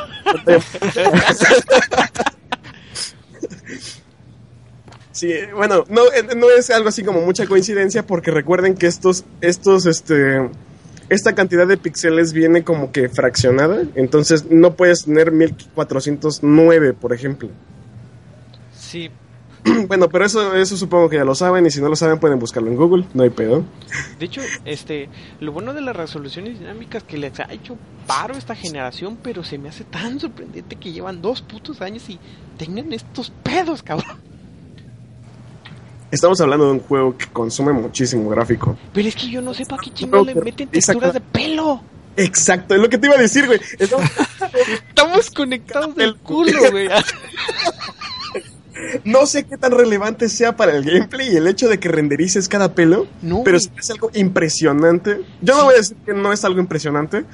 Speaker 3: Sí, bueno, no, no es algo así como mucha coincidencia porque recuerden que estos, estos, este, esta cantidad de píxeles viene como que fraccionada, entonces no puedes tener 1409, por ejemplo.
Speaker 2: Sí, <clears throat>
Speaker 3: Bueno, pero eso, eso supongo que ya lo saben y si no lo saben pueden buscarlo en Google, no hay pedo.
Speaker 2: de hecho, este, lo bueno de las resoluciones dinámicas que les ha hecho paro esta generación, pero se me hace tan sorprendente que llevan dos putos años y tengan estos pedos, cabrón.
Speaker 3: Estamos hablando de un juego que consume muchísimo gráfico.
Speaker 2: Pero es que yo no sé para qué chingados le meten texturas de pelo.
Speaker 3: Exacto, es lo que te iba a decir, güey. Estamos- <laughs>
Speaker 2: Estamos conectados del
Speaker 3: El- <laughs>
Speaker 2: culo, güey. <laughs>
Speaker 3: no sé qué tan relevante sea para el gameplay y el hecho de que renderices cada pelo,
Speaker 2: No,
Speaker 3: pero
Speaker 2: güey.
Speaker 3: es algo impresionante. Yo no voy a decir que no es algo impresionante.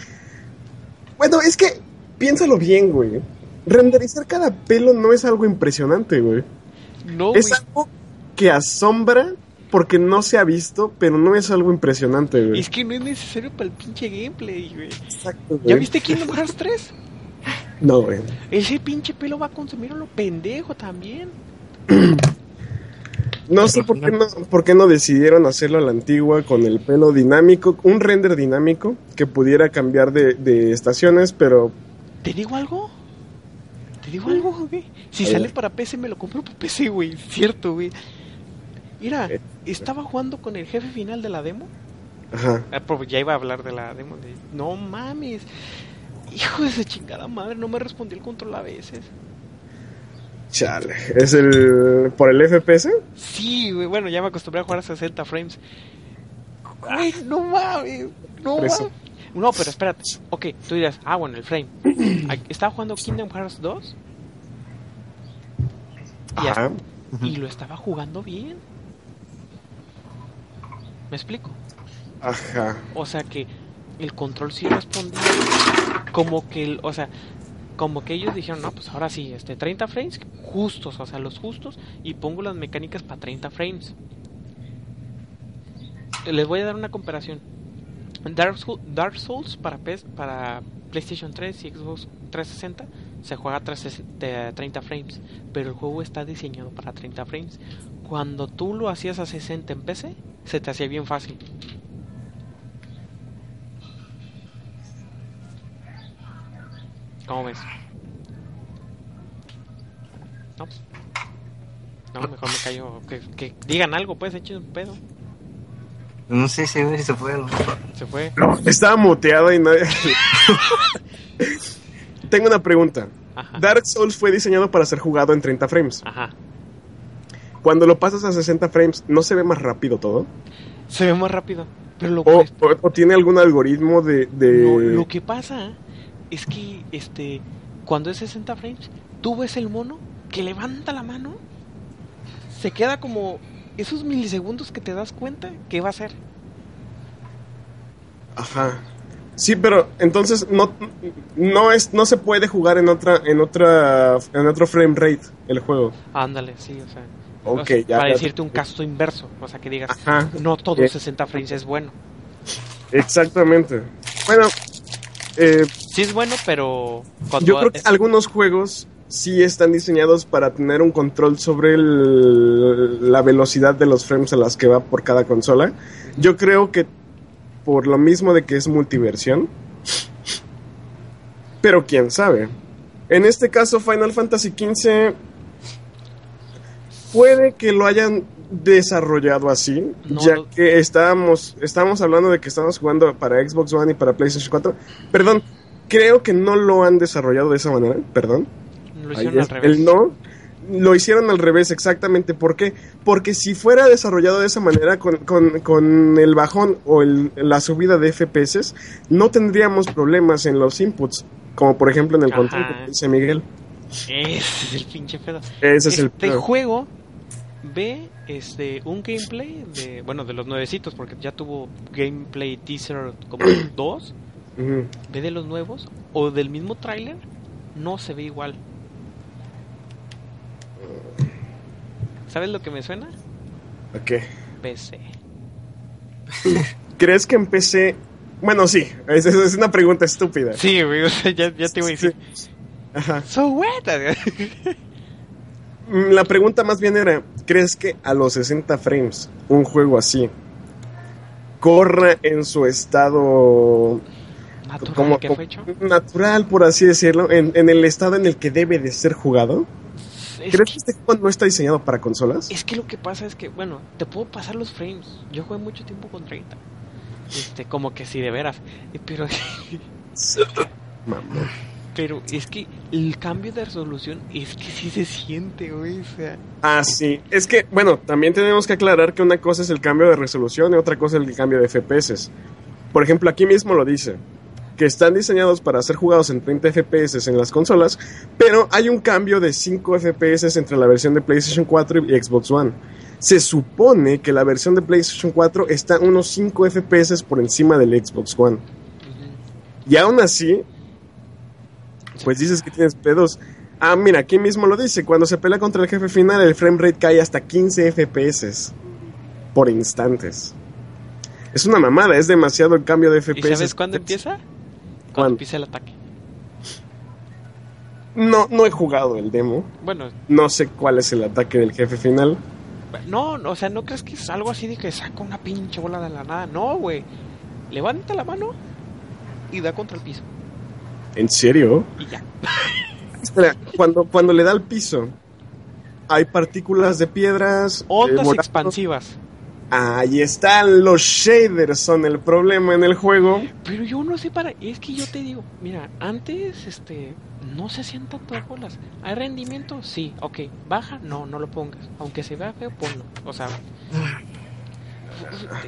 Speaker 3: Bueno, es que piénsalo bien, güey. Renderizar cada pelo no es algo impresionante, güey.
Speaker 2: No,
Speaker 3: Es
Speaker 2: güey.
Speaker 3: algo que asombra porque no se ha visto, pero no es algo impresionante, güey.
Speaker 2: Es que no es necesario para el pinche gameplay, güey.
Speaker 3: Exacto, güey.
Speaker 2: ¿Ya viste Kingdom Hearts 3?
Speaker 3: No, güey.
Speaker 2: Ese pinche pelo va a consumir a lo pendejo también. <clears throat>
Speaker 3: No sé por qué no, por qué no decidieron hacerlo a la antigua con el pelo dinámico, un render dinámico que pudiera cambiar de, de estaciones, pero
Speaker 2: ¿Te digo algo? ¿Te digo algo, güey? Si sale para PC, me lo compro para PC, güey. Cierto, güey. Mira,
Speaker 3: Eh.
Speaker 2: estaba jugando con el jefe final de la demo.
Speaker 3: ajá.
Speaker 2: Ah, pero ya iba a hablar de la demo. De... No mames. Hijo de esa chingada madre, no me respondió el control a veces.
Speaker 3: Chale, es el por el FPS.
Speaker 2: Sí, güey, bueno, ya me acostumbré a jugar a 60 frames. Güey, no mames, no mames. No, pero espérate. Ok, tú dirás, ah, bueno, el frame. <clears throat> Estaba jugando Kingdom Hearts 2 y,
Speaker 3: Ajá.
Speaker 2: hasta- y lo estaba jugando bien. ¿Me explico?
Speaker 3: Ajá.
Speaker 2: O sea que el control sí respondía como que, el- o sea, como que ellos dijeron, no, pues ahora sí, este 30 frames justos, o sea, los justos y pongo las mecánicas para 30 frames. Les voy a dar una comparación. Dark, Soul- Dark Souls para, PS para PlayStation 3 y Xbox 360 se juega a 360 de 30 frames, pero el juego está diseñado para 30 frames. Cuando tú lo hacías a 60 en PC, se te hacía bien fácil. ¿Cómo ves? No. No, mejor me callo. Que, que digan algo, pues, echen un pedo.
Speaker 4: No sé si se fue. ¿no?
Speaker 2: Se fue.
Speaker 3: Estaba muteado y nadie. <laughs> Tengo una pregunta.
Speaker 2: Ajá.
Speaker 3: Dark Souls fue diseñado para ser jugado en 30 frames.
Speaker 2: Ajá.
Speaker 3: Cuando lo pasas a 60 frames, ¿no se ve más rápido todo?
Speaker 2: Se ve más rápido. Pero lo,
Speaker 3: ¿O,
Speaker 2: que-
Speaker 3: o- o tiene algún algoritmo de... de-
Speaker 2: no, lo que pasa es que este cuando es 60 frames, tú ves el mono que levanta la mano, se queda como esos milisegundos que te das cuenta que va a ser.
Speaker 3: Ajá. Sí, pero entonces no, no es no se puede jugar en otra en otra en otro frame rate el juego.
Speaker 2: Ándale, sí, o sea.
Speaker 3: Ok, ya-
Speaker 2: para
Speaker 3: ya-
Speaker 2: decirte un caso inverso, o sea, que digas,
Speaker 3: Ajá.
Speaker 2: no todo
Speaker 3: Eh.
Speaker 2: 60 frames es bueno.
Speaker 3: Exactamente. Bueno, eh,
Speaker 2: Sí es bueno, pero cuando
Speaker 3: yo creo que
Speaker 2: es-
Speaker 3: algunos juegos sí están diseñados para tener un control sobre el- la velocidad de los frames a las que va por cada consola. Yo creo que por lo mismo de que es multiversión. Pero quién sabe. En este caso Final Fantasy XV puede que lo hayan desarrollado así,
Speaker 2: No
Speaker 3: ya que estábamos estábamos hablando de que estamos jugando para Xbox One y para PlayStation 4. Perdón, creo que no lo han desarrollado de esa manera, perdón.
Speaker 2: lo
Speaker 3: Ahí
Speaker 2: hicieron al revés.
Speaker 3: El no lo hicieron al revés, exactamente. ¿Por qué? Porque si fuera desarrollado de esa manera, con, con- con el bajón o el- la subida de FPS, no tendríamos problemas en los inputs, como por ejemplo en el
Speaker 2: Ajá.
Speaker 3: control que dice Miguel.
Speaker 2: Ese es el pinche pedo.
Speaker 3: Ese es el
Speaker 2: este
Speaker 3: pedo.
Speaker 2: juego ve este un gameplay de, bueno, de los nuevecitos, porque ya tuvo gameplay teaser como <clears throat> dos, ve de los nuevos, o del mismo tráiler, no se ve igual. ¿Sabes lo que me suena?
Speaker 3: Ok.
Speaker 2: PC. <laughs>
Speaker 3: ¿Crees que empecé? Bueno, sí, es, es- una pregunta estúpida.
Speaker 2: Sí, güey, o sea, ya, ya te iba a decir.
Speaker 3: Ajá.
Speaker 2: So what? <laughs>
Speaker 3: Mm, La pregunta más bien era, ¿crees que a los 60 frames un juego así corra en su estado
Speaker 2: Natural
Speaker 3: como,
Speaker 2: que
Speaker 3: como
Speaker 2: fue hecho.
Speaker 3: natural, por así decirlo, en, en el estado en el que debe de ser jugado?
Speaker 2: Es
Speaker 3: ¿Crees
Speaker 2: que,
Speaker 3: que este juego no está diseñado para consolas?
Speaker 2: es que lo que pasa es que, bueno, te puedo pasar los frames. Yo jugué mucho tiempo con 30. Este, como que sí, de veras. Pero, <laughs>
Speaker 3: Mamón.
Speaker 2: Pero es que el cambio de resolución es que sí se siente, güey. O sea,
Speaker 3: Ah, sí. Es que, bueno, también tenemos que aclarar que una cosa es el cambio de resolución y otra cosa es el cambio de FPS. Por ejemplo, aquí mismo lo dice, que están diseñados para ser jugados en 30 FPS en las consolas, pero hay un cambio de 5 FPS entre la versión de PlayStation 4 y Xbox One. Se supone que la versión de PlayStation 4 está unos 5 FPS por encima del Xbox One. Y aún así, pues dices que tienes pedos. Ah, mira, aquí mismo lo dice. Cuando se pelea contra el jefe final, el frame rate cae hasta 15 FPS por instantes. Es una mamada, es demasiado el cambio de
Speaker 2: ¿y
Speaker 3: FPS.
Speaker 2: sabes cuándo empieza? Cuando
Speaker 3: ¿Cuándo?
Speaker 2: empieza el ataque.
Speaker 3: No, no he jugado el demo.
Speaker 2: Bueno,
Speaker 3: No sé cuál es el ataque del jefe final.
Speaker 2: no, no, o sea, no crees que es algo así de que saca una pinche bola de la nada. No, güey. Levanta la mano y da contra el piso.
Speaker 3: ¿En serio?
Speaker 2: Y ya. <laughs>
Speaker 3: Espera, cuando, cuando le da al piso, hay partículas de piedras.
Speaker 2: Ondas expansivas.
Speaker 3: Ahí están, los shaders son el problema en el juego.
Speaker 2: Pero yo no sé para. Es que yo te digo, mira, antes este no se hacían tantas bolas. ¿Hay rendimiento? Sí, ok. ¿Baja? No, no lo pongas. Aunque se vea feo, ponlo. O sea.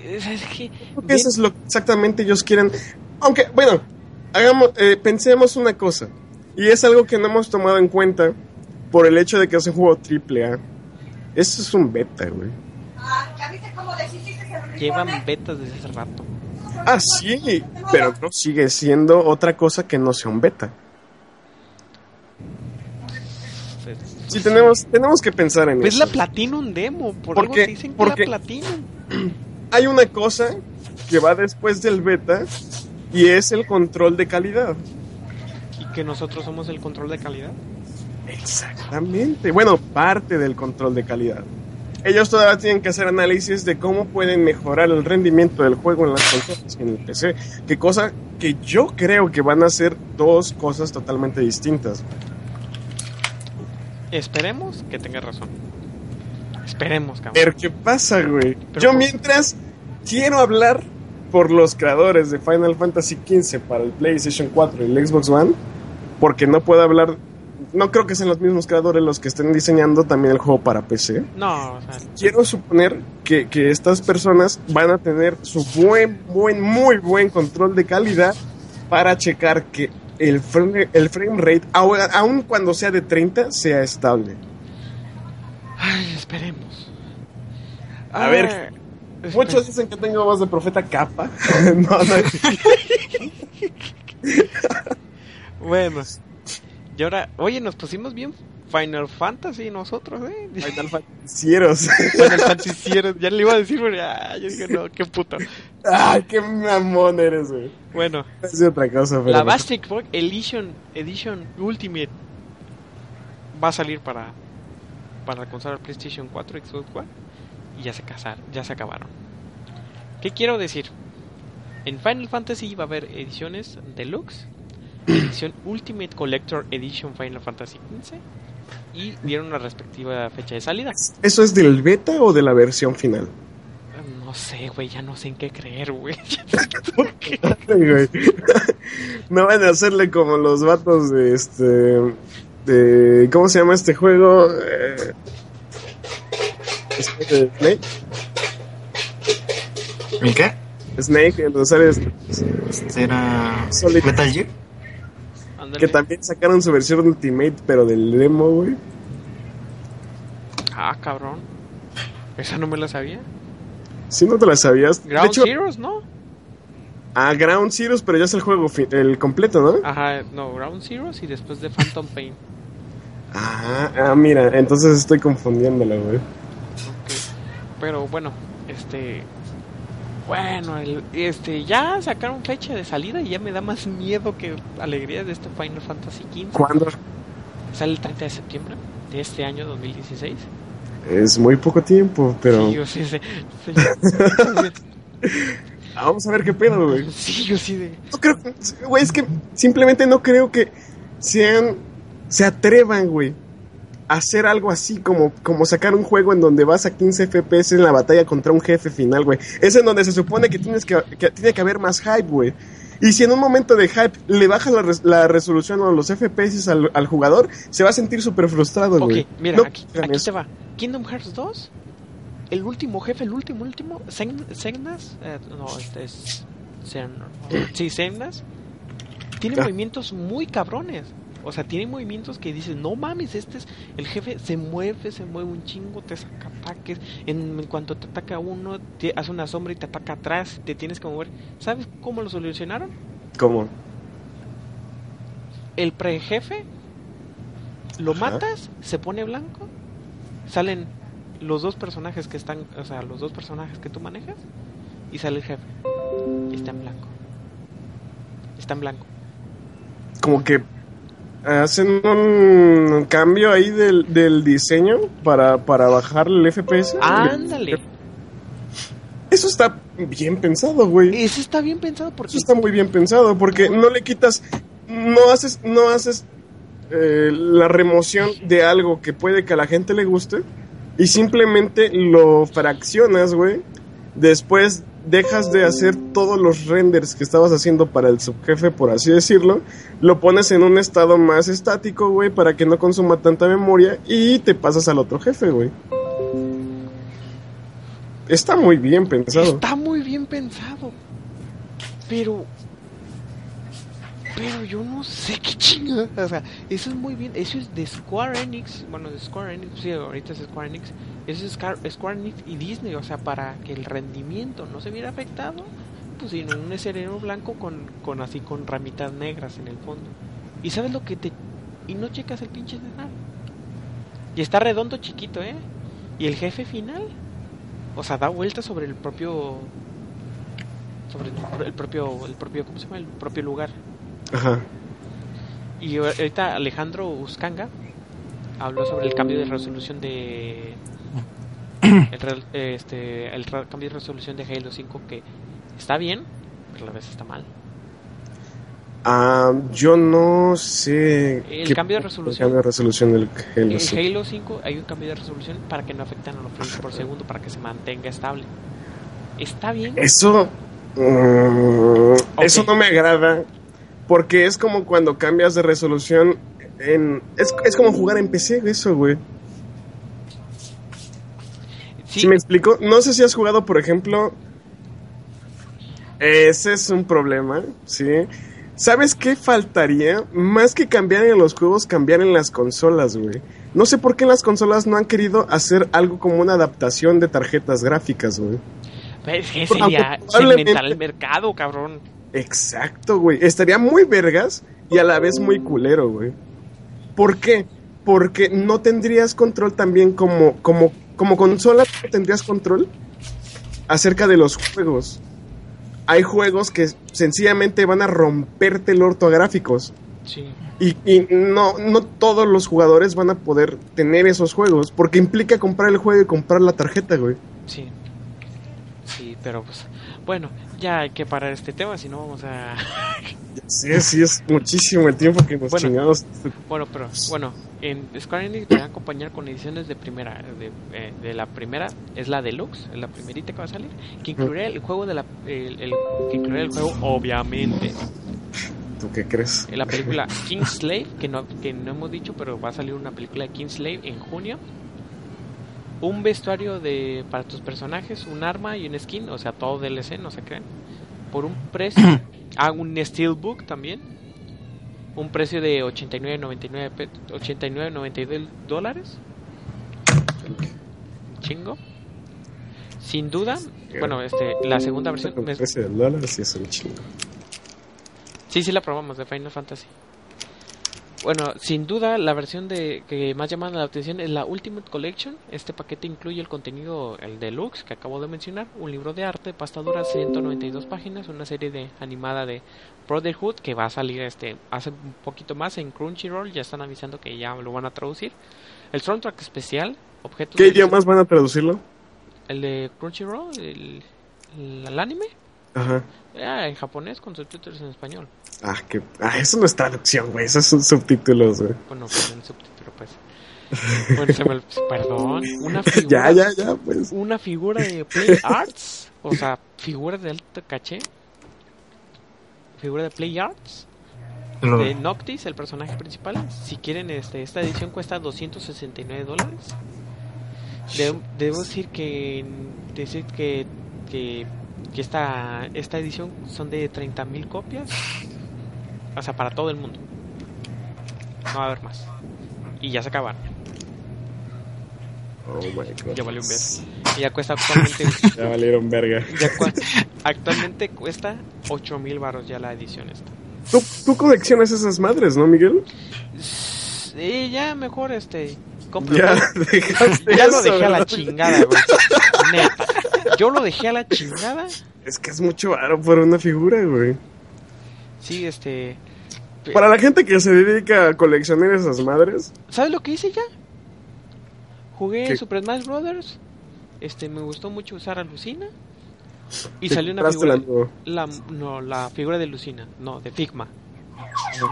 Speaker 2: Es, es que.
Speaker 3: Creo que eso es lo que exactamente ellos quieren. Aunque, bueno, hagamos, eh, pensemos una cosa. Y es algo que no hemos tomado en cuenta por el hecho de que es un juego triple A. Eso es un beta, güey.
Speaker 2: Llevan betas desde hace rato.
Speaker 3: Ah, sí, pero no sigue siendo otra cosa que no sea un beta. Sí, tenemos, tenemos que pensar en
Speaker 2: pues
Speaker 3: eso.
Speaker 2: la Platinum Demo. Por
Speaker 3: ¿Por
Speaker 2: algo
Speaker 3: qué?
Speaker 2: te dicen que
Speaker 3: Porque-
Speaker 2: la Platinum. <clears throat>
Speaker 3: Hay una cosa que va después del beta y es el control de calidad.
Speaker 2: Y que nosotros somos el control de calidad.
Speaker 3: Exactamente. Bueno, parte del control de calidad. Ellos todavía tienen que hacer análisis de cómo pueden mejorar el rendimiento del juego en las consolas y en el PC. Que cosa que yo creo que van a ser dos cosas totalmente distintas.
Speaker 2: Esperemos que tenga razón. Esperemos, cabrón.
Speaker 3: Pero ¿qué pasa, güey?
Speaker 2: Pero
Speaker 3: Yo mientras quiero hablar por los creadores de Final Fantasy XV para el PlayStation 4 y el Xbox One, porque no puedo hablar, no creo que sean los mismos creadores los que estén diseñando también el juego para PC.
Speaker 2: No, o sea,
Speaker 3: Quiero suponer que, que estas personas van a tener su buen, buen, muy buen control de calidad para checar que el frame, el frame rate, au- aun cuando sea de 30, sea estable.
Speaker 2: ay, esperemos.
Speaker 3: A ver,
Speaker 2: Ay,
Speaker 3: Muchos dicen que tengo voz de profeta capa. <laughs> no, no. <laughs>
Speaker 2: Bueno. Y ahora, oye, nos pusimos bien Final Fantasy nosotros, ¿eh? <laughs>
Speaker 3: Final Fantasieros.
Speaker 2: Final Fantasy, ya le iba a decir, pero ya, yo dije, no, qué puto.
Speaker 3: Ay, qué mamón eres, güey.
Speaker 2: Bueno,
Speaker 3: Es otra cosa, pero.
Speaker 2: la Bastic Rock Edition, Edition Ultimate va a salir para para la consola PlayStation 4, Xbox One y ya se casaron, ya se acabaron. ¿Qué quiero decir? En Final Fantasy va a haber ediciones deluxe, <clears throat> edición Ultimate Collector Edition Final Fantasy XV y dieron una respectiva fecha de salida.
Speaker 3: ¿Eso es del beta o de la versión final?
Speaker 2: No sé, güey, ya no sé en qué creer, güey. <laughs>
Speaker 3: no van a hacerle como los vatos de este. De, ¿Cómo se llama este juego? Eh, Snake.
Speaker 4: ¿Y qué?
Speaker 3: Snake, el de
Speaker 4: Este era.
Speaker 3: Solid.
Speaker 4: Metal Gear.
Speaker 3: Que también sacaron su versión Ultimate, pero del demo, güey.
Speaker 2: Ah, cabrón. Esa no me la sabía.
Speaker 3: Si no te la sabías.
Speaker 2: Ground
Speaker 3: de hecho,
Speaker 2: Zeroes, ¿no?
Speaker 3: a Ground Zeroes, pero ya es el juego fi- el completo, ¿no?
Speaker 2: Ajá, no, Ground Zeroes y después de Phantom Pain.
Speaker 3: Ah, ah, mira, entonces estoy confundiéndola, güey.
Speaker 2: Pero bueno, este. Bueno, el- este, ya sacaron fecha de salida y ya me da más miedo que alegría de este Final Fantasy XV.
Speaker 3: ¿Cuándo?
Speaker 2: Sale el 30 de septiembre de este año 2016.
Speaker 3: Es muy poco tiempo, pero
Speaker 2: Sí, yo sí, sí, sí. <laughs>
Speaker 3: Vamos a ver qué pedo, güey.
Speaker 2: Sí, yo sí de.
Speaker 3: No creo, güey, es que simplemente no creo que sean, se atrevan, güey, hacer algo así como, como sacar un juego en donde vas a 15 FPS en la batalla contra un jefe final, güey. Es en donde se supone que tienes que, que tiene que haber más hype, güey. Y si en un momento de hype le bajas la, res- la resolución o los FPS al, al jugador, se va a sentir súper frustrado,
Speaker 2: Ok,
Speaker 3: güey.
Speaker 2: mira,
Speaker 3: No
Speaker 2: aquí, aquí te va. Kingdom Hearts 2, el último jefe, el último, último, Segnas, eh, no, este es... Sen- sí, Segnas, tiene
Speaker 3: Ah.
Speaker 2: movimientos muy cabrones. O sea, tiene movimientos que dices, no mames, este es el jefe, se mueve, se mueve un chingo, te saca ataques. En, en cuanto te ataca uno, te hace una sombra y te ataca atrás, te tienes que mover. ¿Sabes cómo lo solucionaron?
Speaker 3: ¿Cómo?
Speaker 2: el prejefe, lo
Speaker 3: Ajá.
Speaker 2: matas, se pone blanco, salen los dos personajes que están, o sea, los dos personajes que tú manejas, y sale el jefe. Y está en blanco. Está en blanco.
Speaker 3: Como que hacen un cambio ahí del, del diseño para, para bajar el FPS.
Speaker 2: Ándale.
Speaker 3: Eso está bien pensado, güey.
Speaker 2: Ese está bien pensado porque
Speaker 3: Eso está muy bien pensado porque no le quitas, no haces, no haces eh, la remoción de algo que puede que a la gente le guste y simplemente lo fraccionas, güey. Después dejas de hacer todos los renders que estabas haciendo para el subjefe, por así decirlo. Lo pones en un estado más estático, güey, para que no consuma tanta memoria y te pasas al otro jefe, güey. Está muy bien pensado.
Speaker 2: está muy bien pensado. Pero pero yo no sé qué chingada, o sea, eso es muy bien, eso es de Square Enix, bueno, de Square Enix, sí, ahorita es Square Enix, es Scar- Square Enix y Disney, o sea, para que el rendimiento no se viera afectado, pues sino un escenario blanco con, con así con ramitas negras en el fondo. Y sabes lo que te y no checas el pinche escenario. Y está redondo chiquito, ¿eh? Y el jefe final, o sea, da vueltas sobre el propio sobre el, el propio el propio ¿cómo se llama? el propio lugar.
Speaker 3: Ajá.
Speaker 2: Y ahorita Alejandro Uscanga habló sobre el cambio de resolución de el, este el cambio de resolución de Halo 5 que está bien, pero a la vez está mal.
Speaker 3: Ah, yo no sé.
Speaker 2: El
Speaker 3: qué-
Speaker 2: cambio de resolución.
Speaker 3: Cambio de resolución del Halo.
Speaker 2: En
Speaker 3: sí.
Speaker 2: Halo 5 hay un cambio de resolución para que no afecten a los frames por segundo para que se mantenga estable. Está bien.
Speaker 3: Eso. mm. Eso no me agrada. Porque es como cuando cambias de resolución en. Es, es como jugar en PC, eso, güey.
Speaker 2: Sí,
Speaker 3: ¿Sí me explico? No sé si has jugado, por ejemplo. Ese es un problema, ¿sí? ¿Sabes qué faltaría? Más que cambiar en los juegos, cambiar en las consolas, güey. No sé por qué las consolas no han querido hacer algo como una adaptación de tarjetas gráficas, güey.
Speaker 2: es que sería segmentar el mercado, cabrón.
Speaker 3: Exacto, güey. Estaría muy vergas y a la vez muy culero, güey. ¿Por qué? Porque no tendrías control también como, como, como consola, no tendrías control acerca de los juegos. Hay juegos que sencillamente van a romperte el orto a gráficos.
Speaker 2: Sí.
Speaker 3: Y, y no, no todos los jugadores van a poder tener esos juegos. Porque implica comprar el juego y comprar la tarjeta, güey.
Speaker 2: Sí. Sí, pero pues bueno, ya hay que parar este tema, si no vamos a <laughs>
Speaker 3: Sí, sí, es muchísimo el tiempo que nos
Speaker 2: Bueno.
Speaker 3: chingamos.
Speaker 2: Bueno, pero bueno, en Square Enix te van a acompañar con ediciones de primera. De, eh, de la primera es la deluxe, es la primerita que va a salir, que incluirá el juego de la el, el- que incluirá el juego obviamente
Speaker 3: ¿Tú qué crees?
Speaker 2: en la película Kingslave, que no que no hemos dicho, pero va a salir una película de Kingslave en junio. Un vestuario de para tus personajes, un arma y un skin, o sea, todo DLC, no se crean. Por un precio, <clears throat> ah, un steelbook también. Un precio de 89.99 pe- 89.92 dólares. Chingo. Sin duda, bueno, este, la segunda versión.
Speaker 3: Con
Speaker 2: me-
Speaker 3: 13 dólares sí es un chingo.
Speaker 2: Sí, sí la probamos de Final Fantasy. Bueno, sin duda la versión de que más llama la atención es la Ultimate Collection. Este paquete incluye el contenido, el deluxe que acabo de mencionar, un libro de arte, pasta dura, 192 páginas, una serie de animada de Brotherhood que va a salir este hace un poquito más en Crunchyroll, ya están avisando que ya lo van a traducir. El soundtrack especial, objetos
Speaker 3: ¿Qué idiomas van a traducirlo?
Speaker 2: El de Crunchyroll, el, el, el anime,
Speaker 3: Ajá.
Speaker 2: ah, en japonés con subtítulos en español.
Speaker 3: Ah, que, ah, eso no es traducción, güey. Esos son subtítulos, güey.
Speaker 2: Bueno, con el subtítulo, pues. Bueno, se me, perdón. Una <laughs> figura,
Speaker 3: Ya, ya, ya, pues.
Speaker 2: Una figura de Play Arts. O sea, figura de alto caché. Figura de Play Arts. De Noctis, el personaje principal. Si quieren, este, esta edición cuesta 269 dólares. De- debo decir que decir que, que, que esta, esta edición son de 30.000 copias. O sea, para todo el mundo. No va a haber más. Y ya se acabaron.
Speaker 3: Oh my god.
Speaker 2: Ya valió un beso. Y ya cuesta actualmente. <laughs>
Speaker 3: Ya valieron verga.
Speaker 2: ya actualmente cuesta 8000 baros ya la edición esta.
Speaker 3: ¿Tú, tú coleccionas esas madres, ¿no, Miguel?
Speaker 2: Sí, ya mejor este. compro
Speaker 3: Ya <laughs> dejaste
Speaker 2: Ya lo dejé a la chingada, güey. <laughs> Neta. Yo lo dejé a la chingada.
Speaker 3: Es que es mucho varo por una figura, güey.
Speaker 2: Sí, este.
Speaker 3: Para la gente que se dedica a coleccionar esas madres,
Speaker 2: ¿Sabes lo que hice ya? Jugué
Speaker 3: ¿Qué?
Speaker 2: Super Smash Brothers. Este, me gustó mucho usar a Lucina. Y salió una figura.
Speaker 3: La,
Speaker 2: no, la figura de Lucina, no, de Figma.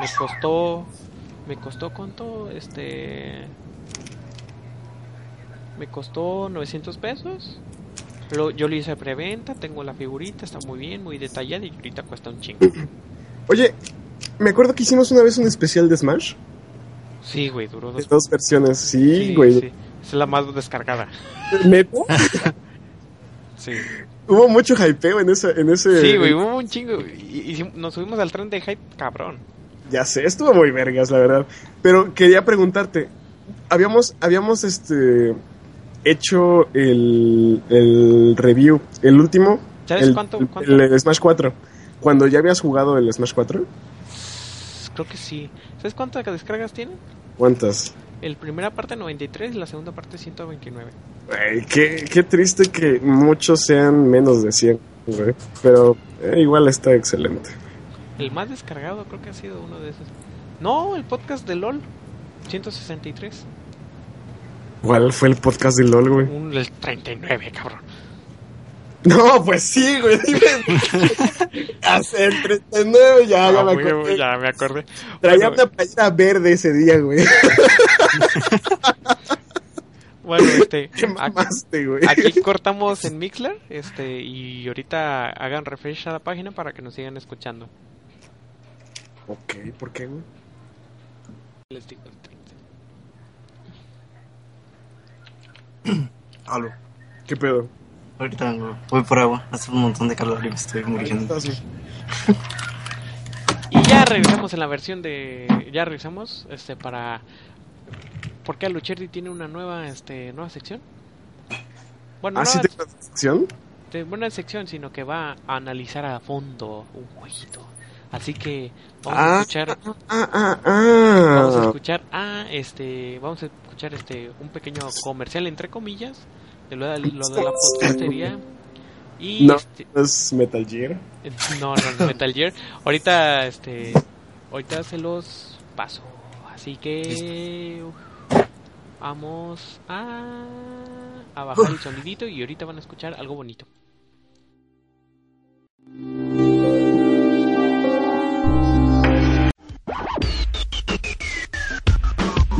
Speaker 2: Me costó. Me costó cuánto? Este. Me costó 900 pesos. Pero yo lo hice preventa, tengo la figurita, está muy bien, muy detallada y ahorita cuesta un chingo. <clears throat>
Speaker 3: Oye, me acuerdo que hicimos una vez un especial de Smash.
Speaker 2: Sí, güey, duró dos.
Speaker 3: dos versiones. Sí,
Speaker 2: sí,
Speaker 3: güey.
Speaker 2: sí. Es la más descargada.
Speaker 3: ¿Neto? <laughs>
Speaker 2: Sí.
Speaker 3: Hubo mucho hypeo en ese... En ese
Speaker 2: Sí, güey, hubo un chingo. Y, y nos subimos al tren de hype, cabrón.
Speaker 3: Ya sé, estuvo muy vergas, la verdad. Pero quería preguntarte, habíamos, habíamos este hecho el, el review, el último,
Speaker 2: ¿Sabes
Speaker 3: el,
Speaker 2: cuánto- cuánto?
Speaker 3: el Smash 4. Cuando ya habías jugado el Smash 4,
Speaker 2: Creo que sí. ¿Sabes cuántas descargas tiene?
Speaker 3: ¿cuántas?
Speaker 2: El primera parte 93 y la segunda parte 129.
Speaker 3: Güey, qué, qué triste que muchos sean menos de 100, güey. Pero eh, igual está excelente.
Speaker 2: El más descargado creo que ha sido uno de esos. No, el podcast de LOL. 163.
Speaker 3: ¿Cuál fue el podcast de LOL, güey?
Speaker 2: Un, el 39, cabrón.
Speaker 3: No, pues sí, güey. dime. <laughs> Hace el 39, ya, ya
Speaker 2: Ah,
Speaker 3: me
Speaker 2: muy-
Speaker 3: acordé.
Speaker 2: ya me acordé.
Speaker 3: Traía
Speaker 2: Bueno,
Speaker 3: una playera verde ese día, güey. <laughs>
Speaker 2: bueno, este. <laughs>
Speaker 3: ¿Qué mamaste, güey?
Speaker 2: Aquí cortamos en Mixler. Este, y ahorita hagan refresh a la página para que nos sigan escuchando.
Speaker 3: Ok, ¿por qué, güey?
Speaker 2: Les digo el 30.
Speaker 4: Algo.
Speaker 3: ¿Qué pedo?
Speaker 4: Ahorita voy por agua. Hace un montón de calor y me estoy muriendo.
Speaker 3: Güey.
Speaker 2: Y ya regresamos en la versión de. Ya regresamos este para. ¿Por qué Alucherdi tiene una nueva este nueva sección? Bueno,
Speaker 3: ¿Ah,
Speaker 2: no
Speaker 3: sí tengo una sección?
Speaker 2: de buena sección, sino que va a analizar a fondo un jueguito. Así que vamos a
Speaker 3: Ah,
Speaker 2: escuchar
Speaker 3: Ah, ah,
Speaker 2: vamos a escuchar a este vamos a escuchar este un pequeño comercial entre comillas de lo de, lo de la podcastería y
Speaker 3: No,
Speaker 2: este,
Speaker 3: es Metal Gear.
Speaker 2: no, no, Metal Gear. Ahorita, este, ahorita se los paso. Así que uf, vamos a, a bajar el sonidito y ahorita van a escuchar algo bonito.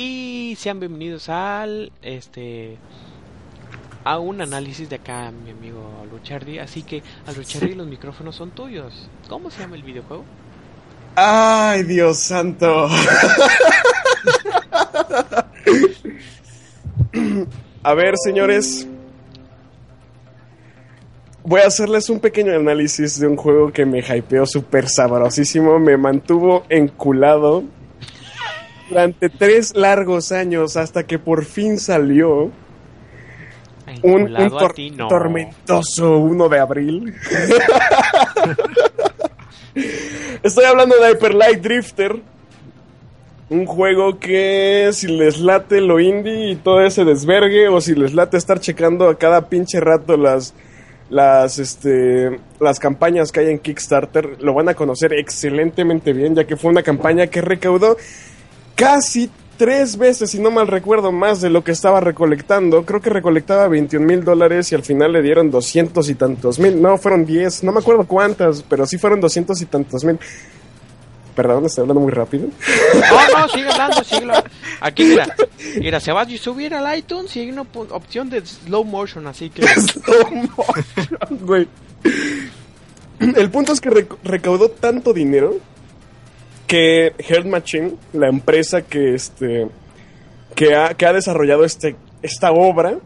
Speaker 2: Y sean bienvenidos al este a un análisis de acá mi amigo Luchardi, así que a Luchardi los micrófonos son tuyos. ¿Cómo se llama el videojuego?
Speaker 3: Ay, Dios santo. A ver, señores. Voy a hacerles un pequeño análisis de un juego que me hypeó súper sabrosísimo. Me mantuvo enculado durante tres largos años hasta que por fin salió un, un
Speaker 2: Enculado a
Speaker 3: tor-
Speaker 2: ti, no.
Speaker 3: tormentoso 1 de abril. <laughs> Estoy hablando de Hyper Light Drifter. Un juego que si les late lo indie y todo ese desvergue, o si les late estar checando a cada pinche rato las, las, este, las campañas que hay en Kickstarter, lo van a conocer excelentemente bien, ya que fue una campaña que recaudó casi tres veces, si no mal recuerdo, más de lo que estaba recolectando. Creo que recolectaba 21 mil dólares y al final le dieron 200 y tantos mil. No, fueron 10, no me acuerdo cuántas, pero sí fueron 200 y tantos mil. Perdón, estoy hablando muy rápido.
Speaker 2: No, no, sigue hablando, sigue hablando. Aquí, mira, mira, se va a subir al iTunes y hay una opción de slow motion, así que... <laughs>
Speaker 3: Slow motion, güey. El punto es que rec- recaudó tanto dinero que Heart Machine, la empresa que este que ha, que ha desarrollado este, esta obra,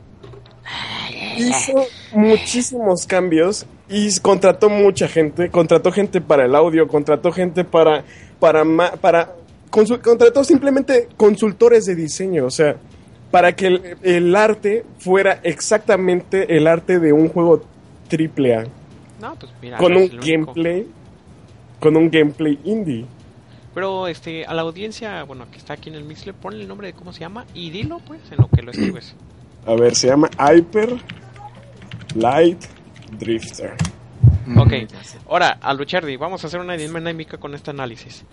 Speaker 3: hizo muchísimos cambios y contrató mucha gente, contrató gente para el audio, contrató gente para para para contrató simplemente consultores de diseño, o sea, para que el, el arte fuera exactamente el arte de un juego triple A,
Speaker 2: No, pues mira,
Speaker 3: con un gameplay con un gameplay indie.
Speaker 2: Pero este, a la audiencia, bueno, que está aquí en el Mixler, ponle el nombre de cómo se llama y dilo, pues, en lo que lo escribes.
Speaker 3: A ver, se llama Hyper Light Drifter.
Speaker 2: Ok,
Speaker 4: Mm,
Speaker 2: ahora, a Luchardi, vamos a hacer una dinámica con este análisis.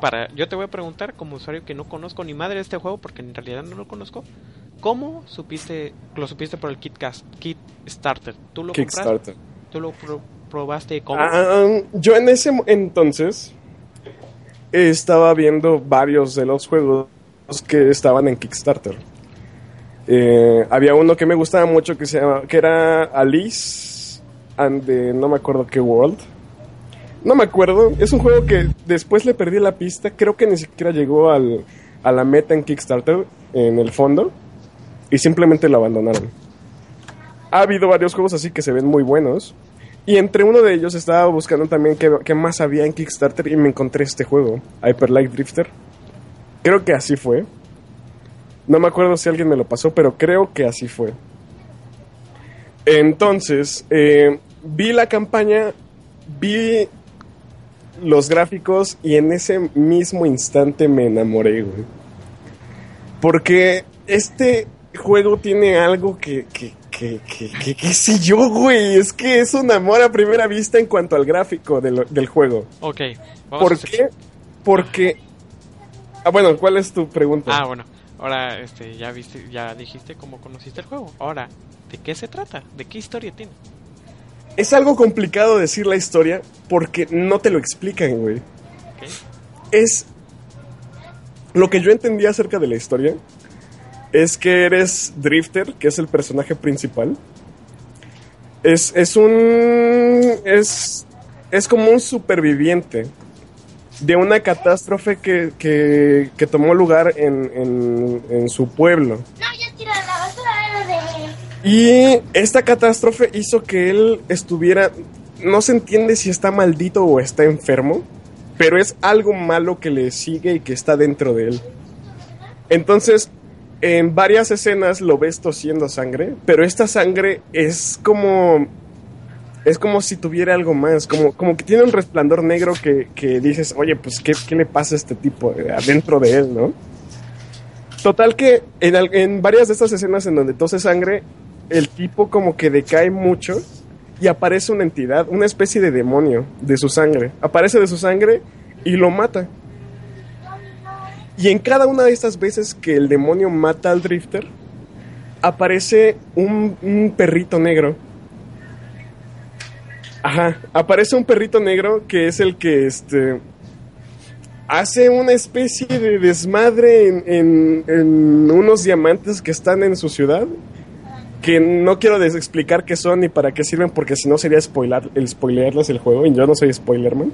Speaker 2: Para, yo te voy a preguntar, como usuario que no conozco ni madre de este juego, porque en realidad no lo conozco, ¿cómo supiste, lo supiste por el Kitcast, Kit Starter? ¿Tú lo compraste?
Speaker 3: Kickstarter.
Speaker 2: ¿Tú lo pro- probaste cómo?
Speaker 3: Ah, yo en ese entonces estaba viendo varios de los juegos que estaban en Kickstarter. Eh, había uno que me gustaba mucho que se llama, que era Alice and the, no me acuerdo qué world. No me acuerdo. Es un juego que después le perdí la pista. Creo que ni siquiera llegó al, a la meta en Kickstarter en el fondo y simplemente lo abandonaron. Ha habido varios juegos así que se ven muy buenos. Y entre uno de ellos estaba buscando también qué, qué más había en Kickstarter y me encontré este juego, Hyper Light Drifter. Creo que así fue. No me acuerdo si alguien me lo pasó, pero creo que así fue. Entonces, eh, vi la campaña, vi los gráficos y en ese mismo instante me enamoré, güey. Porque este juego tiene algo que, que, que, que, que, qué sé yo, güey. Es que es un amor a primera vista en cuanto al gráfico del, del juego.
Speaker 2: ok, vamos
Speaker 3: ¿Por qué? Porque... Ah, bueno, ¿cuál es tu pregunta?
Speaker 2: Ah, bueno, ahora este, ya viste, ya dijiste cómo conociste el juego. Ahora, ¿de qué se trata? ¿De qué historia tiene?
Speaker 3: Es algo complicado decir la historia porque no te lo explican, güey.
Speaker 2: ¿Ok?
Speaker 3: Es... Lo que yo entendí acerca de la historia es que eres Drifter, que es el personaje principal. Es, es un... Es, es como un superviviente de una catástrofe que, que, que tomó lugar en, en, en su pueblo.
Speaker 5: No, ya tira la basura de...
Speaker 3: Y esta catástrofe hizo que él estuviera, no se entiende si está maldito o está enfermo, pero es algo malo que le sigue y que está dentro de él. Entonces, en varias escenas lo ves tosiendo sangre, pero esta sangre es como... Es como si tuviera algo más, como, como que tiene un resplandor negro que, que dices, oye, pues, ¿qué, ¿qué le pasa a este tipo eh, adentro de él, no? Total que en, en varias de estas escenas en donde tose sangre, el tipo como que decae mucho y aparece una entidad, una especie de demonio de su sangre. Aparece de su sangre y lo mata. Y en cada una de estas veces que el demonio mata al drifter, aparece un, perrito negro. Ajá, aparece un perrito negro que es el que este hace una especie de desmadre en, en- en unos diamantes que están en su ciudad. Que no quiero explicar qué son ni para qué sirven, porque si no sería spoiler, el el juego. Y yo no soy spoilerman.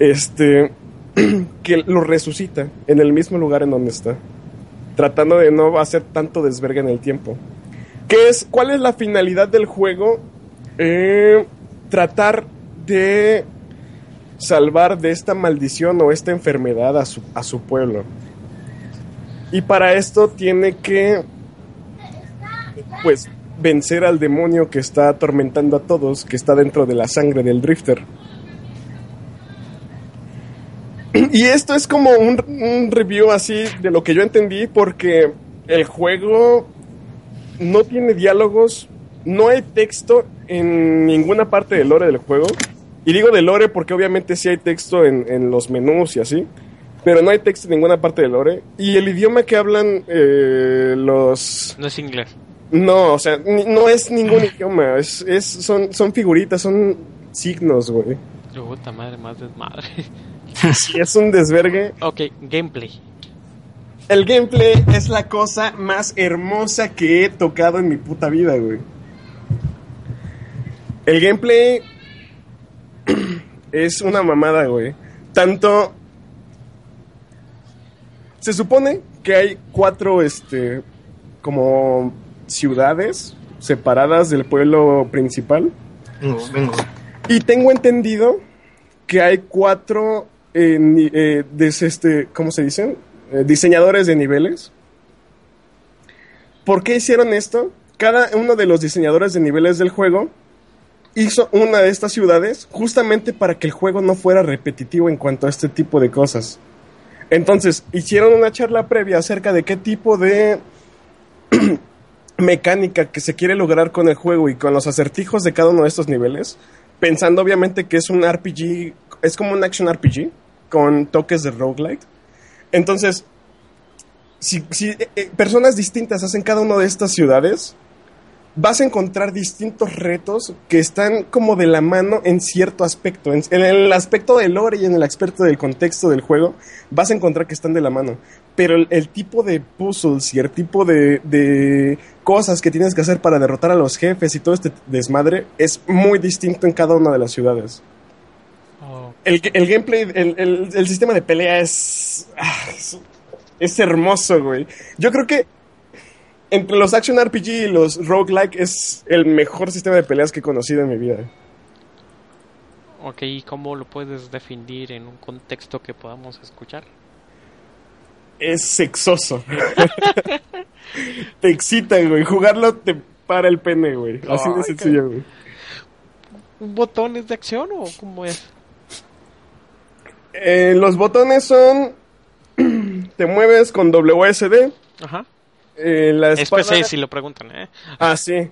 Speaker 3: Este. <clears throat> que lo resucita en el mismo lugar en donde está. Tratando de no hacer tanto desverga en el tiempo. ¿Qué es, ¿Cuál es la finalidad del juego? Eh, tratar de salvar de esta maldición o esta enfermedad a su, a su pueblo. Y para esto tiene que, pues, vencer al demonio que está atormentando a todos, que está dentro de la sangre del Drifter. Y esto es como un, un review así de lo que yo entendí, porque el juego no tiene diálogos, no hay texto en ninguna parte del lore del juego. Y digo de lore porque obviamente sí hay texto en, en los menús y así, pero no hay texto en ninguna parte del lore. Y el idioma que hablan eh, los...
Speaker 2: No es inglés.
Speaker 3: No, o sea, ni- no es ningún <laughs> idioma, es, es, son, son figuritas, son signos, güey.
Speaker 2: Puta madre, más desmadre. <laughs>
Speaker 3: Y es un desvergue.
Speaker 2: ok, gameplay.
Speaker 3: El gameplay es la cosa más hermosa que he tocado en mi puta vida, güey. El gameplay <clears throat> es una mamada, güey. Tanto... Se supone que hay cuatro, este, como ciudades separadas del pueblo principal.
Speaker 4: Vengo, vengo.
Speaker 3: Y tengo entendido que hay cuatro, eh, des- este, ¿cómo se dicen? Eh, diseñadores de niveles. ¿Por qué hicieron esto? Cada uno de los diseñadores de niveles del juego hizo una de estas ciudades justamente para que el juego no fuera repetitivo en cuanto a este tipo de cosas. Entonces, hicieron una charla previa acerca de qué tipo de <clears throat> mecánica que se quiere lograr con el juego y con los acertijos de cada uno de estos niveles, pensando obviamente que es un RPG, es como un action RPG con toques de roguelike. Entonces, si, si, eh, eh, personas distintas hacen cada una de estas ciudades, vas a encontrar distintos retos que están como de la mano en cierto aspecto. En, el aspecto del lore y en el aspecto del contexto del juego, vas a encontrar que están de la mano. Pero el, tipo de puzzles y el tipo de cosas que tienes que hacer para derrotar a los jefes y todo este desmadre es muy distinto en cada una de las ciudades.
Speaker 2: Oh,
Speaker 3: El, el gameplay, el, el- el sistema de pelea es, ah, es. es hermoso, güey. Yo creo que entre los action RPG y los roguelike es el mejor sistema de peleas que he conocido en mi vida.
Speaker 2: ok, ¿y cómo lo puedes definir en un contexto que podamos escuchar?
Speaker 3: Es sexoso. <laughs> te excita, güey. Jugarlo te para el pene, güey. Así de sencillo, güey.
Speaker 2: ¿Botones de acción o cómo es?
Speaker 3: Eh, los botones son. <clears throat> te mueves con WSD.
Speaker 2: Ajá.
Speaker 3: Eh, la
Speaker 2: Es
Speaker 3: espada...
Speaker 2: PC si lo preguntan, ¿eh?
Speaker 3: Ah, sí. El,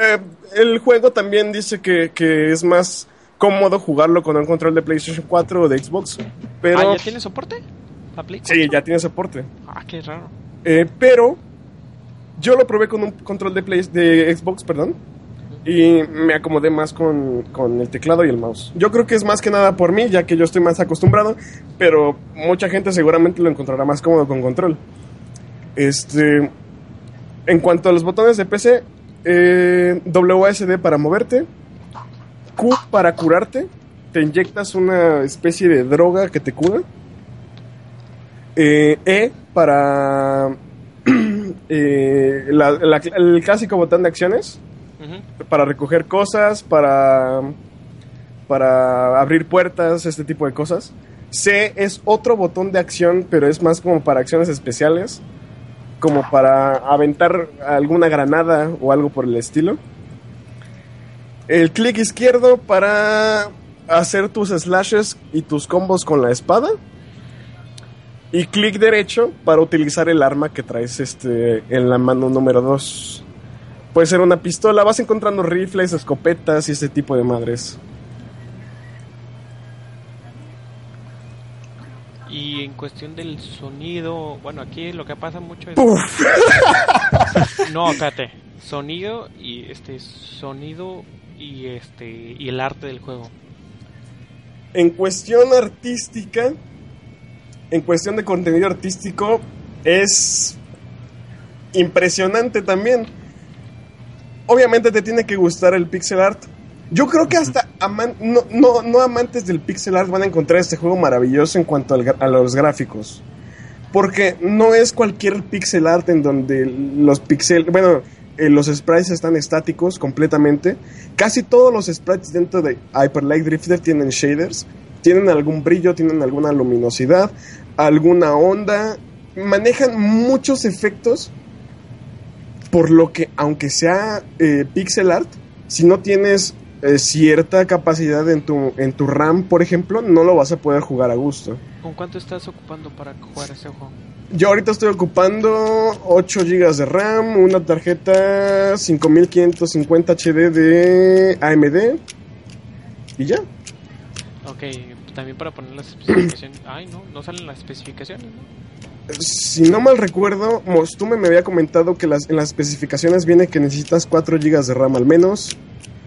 Speaker 3: eh, el juego también dice que, que es más cómodo jugarlo con un control de PlayStation 4 o de Xbox. Pero.
Speaker 2: Ah, ¿ya tiene soporte? ¿La Play
Speaker 3: Sí,
Speaker 2: 4?
Speaker 3: ya tiene soporte.
Speaker 2: Ah, qué raro.
Speaker 3: Eh, pero. Yo lo probé con un control de, Play, de Xbox, perdón. Y me acomodé más con, con el teclado y el mouse. Yo creo que es más que nada por mí, ya que yo estoy más acostumbrado. Pero mucha gente seguramente lo encontrará más cómodo con control. Este. En cuanto a los botones de PC, eh, WASD para moverte, Q para curarte, te inyectas una especie de droga que te cura, eh, E para eh, la- la- el clásico botón de acciones, para recoger cosas, para, para abrir puertas, este tipo de cosas. C es otro botón de acción, pero es más como para acciones especiales, como para aventar alguna granada o algo por el estilo. El clic izquierdo para hacer tus slashes y tus combos con la espada. Y clic derecho para utilizar el arma que traes este, en la mano número 2. Puede ser una pistola, vas encontrando rifles, escopetas y ese tipo de madres.
Speaker 2: Y en cuestión del sonido, bueno, aquí lo que pasa mucho es...
Speaker 3: ¡Puf! <laughs>
Speaker 2: No, espérate. Sonido y este sonido y este y el arte del juego.
Speaker 3: En cuestión artística, en cuestión de contenido artístico es impresionante también. Obviamente te tiene que gustar el pixel art. Yo creo que hasta aman- no, no, no amantes del pixel art van a encontrar este juego maravilloso en cuanto al a los gráficos. Porque no es cualquier pixel art en donde los pixel, bueno, eh, los sprites están estáticos completamente. Casi todos los sprites dentro de Hyper Light Drifter tienen shaders, tienen algún brillo, tienen alguna luminosidad, alguna onda, manejan muchos efectos. Por lo que, aunque sea eh, pixel art, si no tienes eh, cierta capacidad en tu, en tu RAM, por ejemplo, no lo vas a poder jugar a gusto.
Speaker 2: ¿Con cuánto estás ocupando para jugar ese juego?
Speaker 3: Yo ahorita estoy ocupando 8 GB de RAM, una tarjeta 5550 HD de AMD y ya.
Speaker 2: Ok, también para poner las <clears throat> especificaciones. Ay, no, no salen las especificaciones, ¿no?
Speaker 3: Si no mal recuerdo, Mostume me había comentado que las, en las especificaciones viene que necesitas 4 GB de RAM al menos.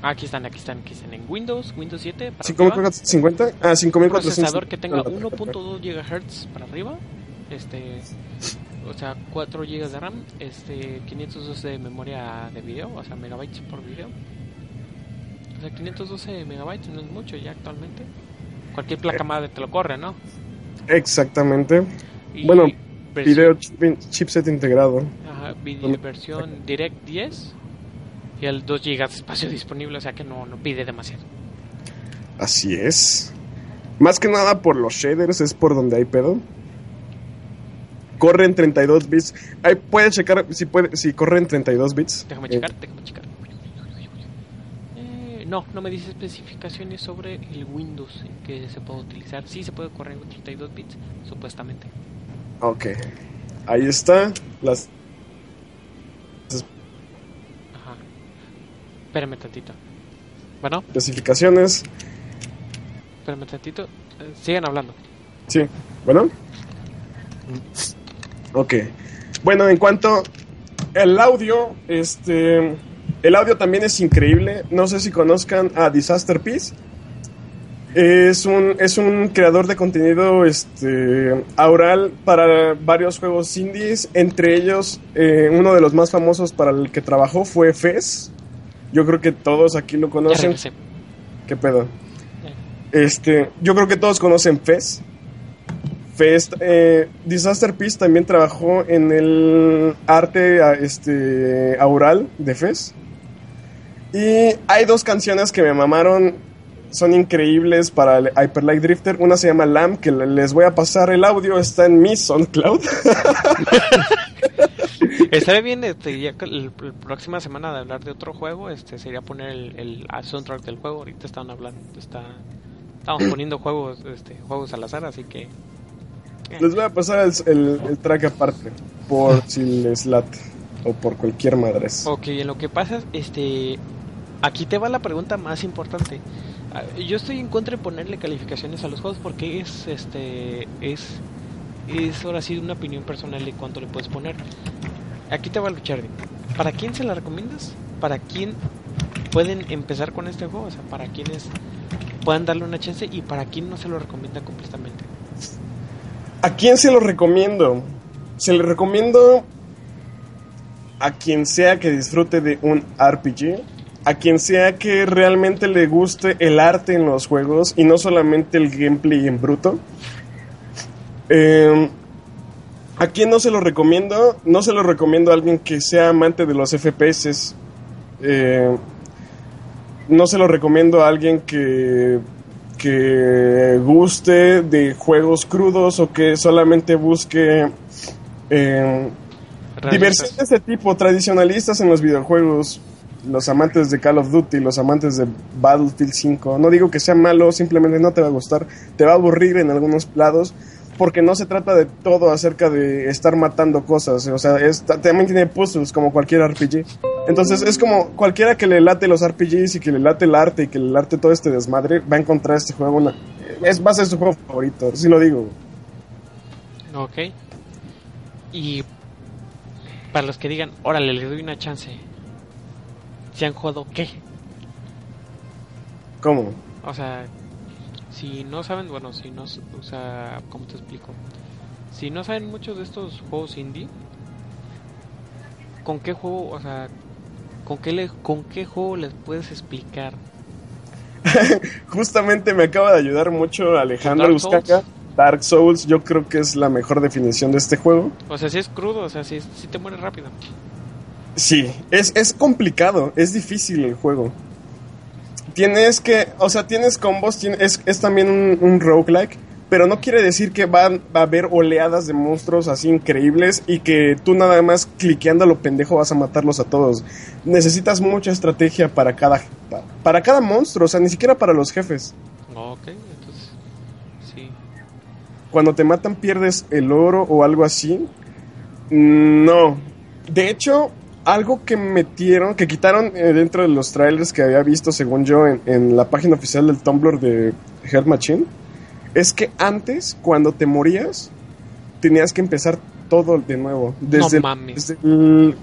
Speaker 2: Ah, aquí están, aquí están, aquí están. En Windows, Windows 7, para arriba,
Speaker 3: 5450, ah,
Speaker 2: un
Speaker 3: 5450.
Speaker 2: procesador que tenga 1.2 GHz para arriba, este, o sea, 4 GB de RAM, este, 512 de memoria de video, o sea, megabytes por video. O sea, 512 megabytes no es mucho ya actualmente. Cualquier placa madre te lo corre, ¿no?
Speaker 3: Exactamente.
Speaker 2: Y
Speaker 3: Bueno, Video chip- chipset integrado.
Speaker 2: Ajá, video- versión Direct 10 y el 2 GB de espacio disponible, o sea que no, no pide demasiado.
Speaker 3: Así es. Más que nada por los shaders, es por donde hay pedo. Corre en 32 bits. Ahí puedes checar si puede, si corre en 32 bits.
Speaker 2: Déjame
Speaker 3: Eh,
Speaker 2: checar, déjame checar. No, no me dice especificaciones sobre el Windows en que se puede utilizar. Sí, se puede correr en 32 bits, supuestamente.
Speaker 3: ok. Ahí está. Las
Speaker 2: Ajá. Espérame tantito. Bueno,
Speaker 3: especificaciones.
Speaker 2: espérame tantito. Eh, sigan hablando.
Speaker 3: Sí. Bueno. Ok. Bueno, en cuanto el audio, este, el audio también es increíble. No sé si conozcan a Disaster Peace. Es un, es un creador de contenido este, aural para varios juegos indies. Entre ellos, eh, uno de los más famosos para el que trabajó fue Fez. Yo creo que todos aquí lo conocen. ¿Qué pedo?
Speaker 2: Eh,
Speaker 3: Este, yo creo que todos conocen Fez. Fez, eh, Disaster Peace también trabajó en el arte este, aural de Fez. Y hay dos canciones que me mamaron, son increíbles para el Hyper Light Drifter. Una se llama Lamb, que le- les voy a pasar el audio, está en mi SoundCloud. <laughs>
Speaker 2: Estaría bien, este, ya el próxima semana de hablar de otro juego, este, sería poner el, el soundtrack del juego. Ahorita están hablando, está, estamos <clears throat> poniendo juegos, este, juegos al azar, así que
Speaker 3: les voy a pasar el, el- el track aparte, por si les late, o por cualquier madres.
Speaker 2: Ok, en lo que pasa, este, aquí te va la pregunta más importante. Ah, Yo estoy en contra de ponerle calificaciones a los juegos porque es, este, es, es ahora sí una opinión personal de cuánto le puedes poner. Aquí te va el Charlie. ¿Para quién se la recomiendas? ¿Para quién pueden empezar con este juego? O sea, para quienes puedan darle una chance y para quién no se lo recomienda completamente.
Speaker 3: ¿A quién se lo recomiendo? Se le recomiendo a quien sea que disfrute de un RPG, a quien sea que realmente le guste el arte en los juegos y no solamente el gameplay en bruto. Eh, ¿A quién no se lo recomiendo? No se lo recomiendo a alguien que sea amante de los FPS. Eh, no se lo recomiendo a alguien que, que guste de juegos crudos o que solamente busque eh, diversión de ese tipo, tradicionalistas en los videojuegos, los amantes de Call of Duty, los amantes de Battlefield 5. No digo que sea malo, simplemente no te va a gustar, te va a aburrir en algunos lados. Porque no se trata de todo acerca de estar matando cosas, o sea, es- también tiene puzzles como cualquier RPG. Entonces es como cualquiera que le late los RPGs y que le late el arte y que le late todo este desmadre, va a encontrar este juego. Es, va a ser su juego favorito, sí lo digo.
Speaker 2: Ok. Y para los que digan, órale, le doy una chance. ¿Se han jugado qué?
Speaker 3: ¿Cómo?
Speaker 2: O sea, si no saben, bueno, si no, o sea, ¿cómo te explico? si no saben mucho de estos juegos indie, ¿con qué juego, o sea, con qué, le, con qué juego les puedes explicar? <laughs>
Speaker 3: Justamente me acaba de ayudar mucho Alejandro. Uzcaca. Dark Souls, yo creo que es la mejor definición de este juego.
Speaker 2: O sea, si es crudo, o sea, si, si te mueres rápido.
Speaker 3: Sí, es, es complicado, es difícil el juego. Tienes que, o sea, tienes combos, tiene- es, es también un, un roguelike, pero no quiere decir que van, va a haber oleadas de monstruos así increíbles y que tú nada más cliqueando a lo pendejo vas a matarlos a todos. Necesitas mucha estrategia para cada, pa- para cada monstruo, o sea, ni siquiera para los jefes.
Speaker 2: Ok, entonces, sí.
Speaker 3: Cuando te matan pierdes el oro o algo así. No. De hecho, algo que metieron, que quitaron eh, dentro de los trailers que había visto, según yo, en, en la página oficial del Tumblr de Hell Machine, es que antes, cuando te morías, tenías que empezar todo de nuevo. Desde,
Speaker 2: No mames.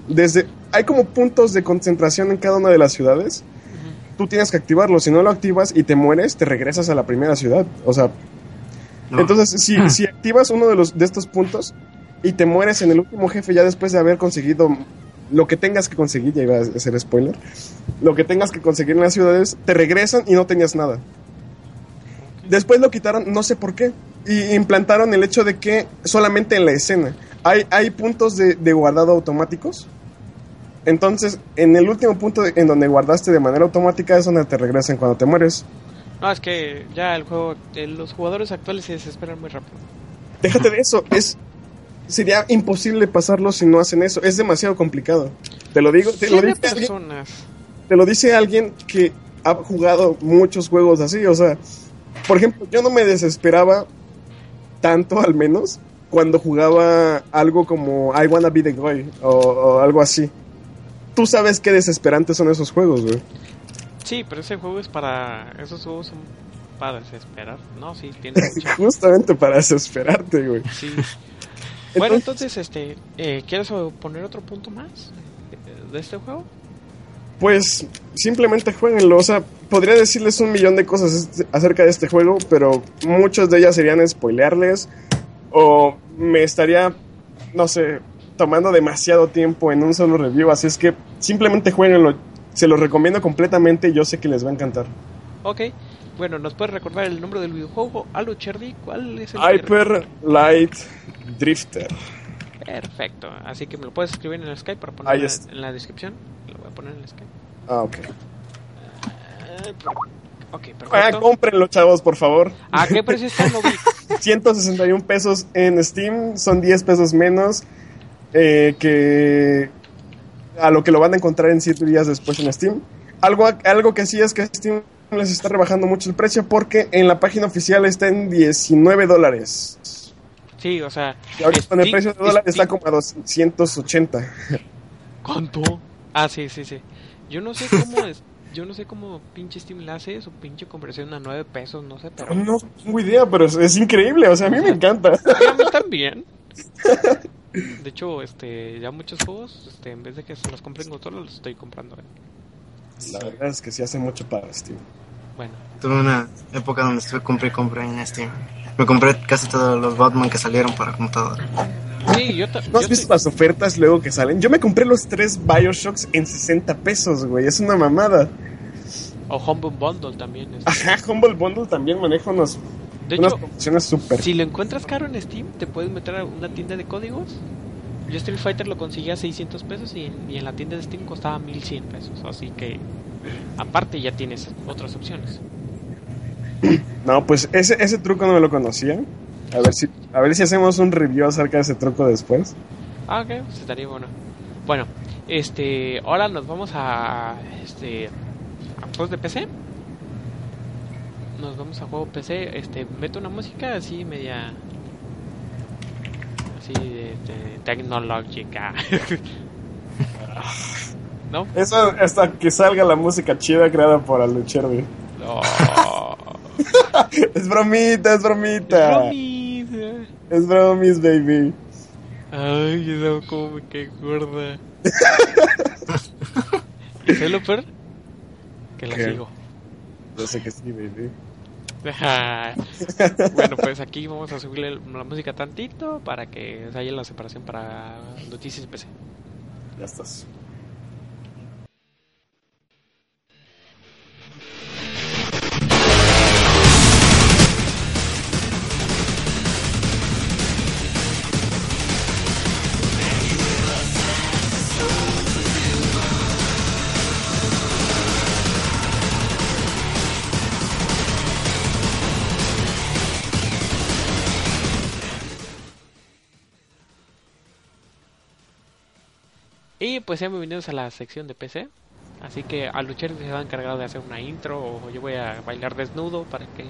Speaker 3: Desde, hay como puntos de concentración en cada una de las ciudades. Tú tienes que activarlo. Si no lo activas y te mueres, te regresas a la primera ciudad. O sea,
Speaker 4: No.
Speaker 3: entonces, si, si activas uno de, los, de estos puntos y te mueres en el último jefe ya después de haber conseguido lo que tengas que conseguir, ya iba a hacer spoiler, lo que tengas que conseguir en las ciudades, te regresan y no tenías nada. Después lo quitaron, no sé por qué, y implantaron el hecho de que solamente en la escena hay, hay puntos de, de guardado automáticos. Entonces, en el último punto de- en donde guardaste de manera automática es donde te regresan cuando te mueres.
Speaker 2: No, es que ya el juego, eh, los jugadores actuales se desesperan muy rápido.
Speaker 3: Déjate de eso, es sería imposible pasarlo si no hacen eso, es demasiado complicado. Te lo digo, te lo, dice alguien,
Speaker 2: personas.
Speaker 3: te lo dice alguien que ha jugado muchos juegos así, o sea, por ejemplo, yo no me desesperaba tanto al menos cuando jugaba algo como I Wanna Be the Guy o, o algo así. Tú sabes qué desesperantes son esos juegos, güey.
Speaker 2: Sí, pero ese juego es para. Esos juegos son para desesperar. No, sí, <laughs> tiene mucha.
Speaker 3: Justamente para desesperarte, güey.
Speaker 2: Sí. Bueno, entonces, este. Eh, ¿Quieres poner otro punto más de este juego?
Speaker 3: Pues simplemente jueguenlo. O sea, podría decirles un millón de cosas acerca de este juego, pero muchas de ellas serían spoilearles. O me estaría, no sé, tomando demasiado tiempo en un solo review. Así es que simplemente jueguenlo. Se los recomiendo completamente y yo sé que les va a encantar.
Speaker 2: Ok. Bueno, ¿nos puedes recordar el nombre del videojuego? Aló, Cherdy, ¿cuál es el
Speaker 3: Hyper Light Drifter.
Speaker 2: Perfecto. Así que me lo puedes escribir en el Skype para
Speaker 3: está.
Speaker 2: en la descripción. Lo voy a poner en el Skype.
Speaker 3: Ah, ok.
Speaker 2: Eh, Ok,
Speaker 3: Ah,
Speaker 2: perfecto.
Speaker 3: cómprenlo, chavos, por favor.
Speaker 2: ¿A qué precio está? No vi. <laughs>
Speaker 3: 161 pesos en Steam, son 10 pesos menos eh, que a lo que lo van a encontrar en 7 días después en Steam. Algo, algo que sí es que Steam les está rebajando mucho el precio porque en la página oficial está en 19 dólares.
Speaker 2: Sí, o sea.
Speaker 3: Y ahorita con el precio de dólar está
Speaker 2: Steam-
Speaker 3: como a 280.
Speaker 2: ¿Cuánto? Ah, sí, sí, sí. Yo no sé cómo es. Yo no sé cómo pinche Steam le hace su pinche conversión a 9 pesos, no sé, pero.
Speaker 3: No tengo idea, pero es, es increíble, o sea, a mí me encanta.
Speaker 2: A mí también. <laughs> De hecho, este, ya muchos juegos, este, en vez de que se los compren en consola, los estoy comprando. eh.
Speaker 3: La verdad es que sí hace mucho para Steam.
Speaker 2: Bueno,
Speaker 4: Tuve una época donde estuve compré y compré en Steam. Me compré casi todos los Batman que salieron para computadora.
Speaker 2: sí, yo,
Speaker 3: ¿No has
Speaker 2: yo
Speaker 3: visto
Speaker 2: te-
Speaker 3: las ofertas luego que salen? Yo me compré los tres Bioshocks en 60 pesos, güey. Es una mamada.
Speaker 2: O Humble Bundle también. este.
Speaker 3: Ajá, Humble Bundle también maneja unos,
Speaker 2: De
Speaker 3: unas
Speaker 2: hecho,
Speaker 3: promociones súper.
Speaker 2: si lo encuentras caro en Steam, te puedes meter a una tienda de códigos. Yo Street Fighter lo conseguí a 600 pesos y en, y en la tienda de Steam costaba 1100 pesos. Así que, aparte, ya tienes otras opciones.
Speaker 3: No, pues ese, ese truco no me lo conocía. A ver si a ver si hacemos un review acerca de ese truco después.
Speaker 2: Ah, ok, pues estaría bueno. Bueno, este, ahora nos vamos a, este, a juegos de PC. Nos vamos a juego PC, este, meto una música así media, así de, de tecnológica. <laughs> ¿No?
Speaker 3: Eso hasta que salga la música chida creada por Alucherby.
Speaker 2: No. <laughs>
Speaker 3: Es bromita, es bromita.
Speaker 2: Bromis.
Speaker 3: Es bromis, baby.
Speaker 2: Ay, eso como me quedé gorda. <laughs> ¿Y sabes lo peor? Que la
Speaker 3: ¿Qué?
Speaker 2: sigo.
Speaker 3: Yo sé que sí, baby. <laughs>
Speaker 2: bueno, pues aquí vamos a subirle la música tantito para que haya la separación para noticias PC.
Speaker 3: Ya estás.
Speaker 2: Y pues sean bienvenidos a la sección de PC. Así que a luchar se va a encargar de hacer una intro o yo voy a bailar desnudo para que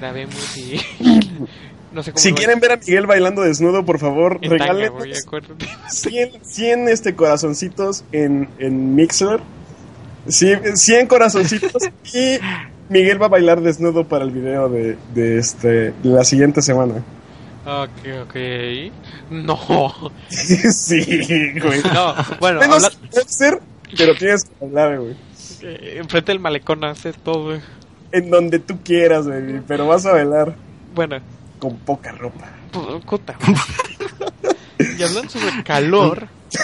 Speaker 2: grabemos y <laughs> no sé cómo
Speaker 3: Si quieren ver a Miguel bailando desnudo, por favor, regalen
Speaker 2: voy a acuerdo.
Speaker 3: 100, 100 este, corazoncitos en, en Mixler. Sí, 100 corazoncitos <laughs> y Miguel va a bailar desnudo para el video de, de, este, de la siguiente semana.
Speaker 2: Ok, ok. No. <laughs>
Speaker 3: sí, güey.
Speaker 2: No, bueno,
Speaker 3: Menos
Speaker 2: habla-
Speaker 3: boxer, pero tienes que bailar, güey.
Speaker 2: eh, enfrente del malecón hace todo.
Speaker 3: En donde tú quieras, baby, pero vas a bailar
Speaker 2: Bueno,
Speaker 3: con poca ropa.
Speaker 2: pu- puta. y hablando sobre calor, <laughs>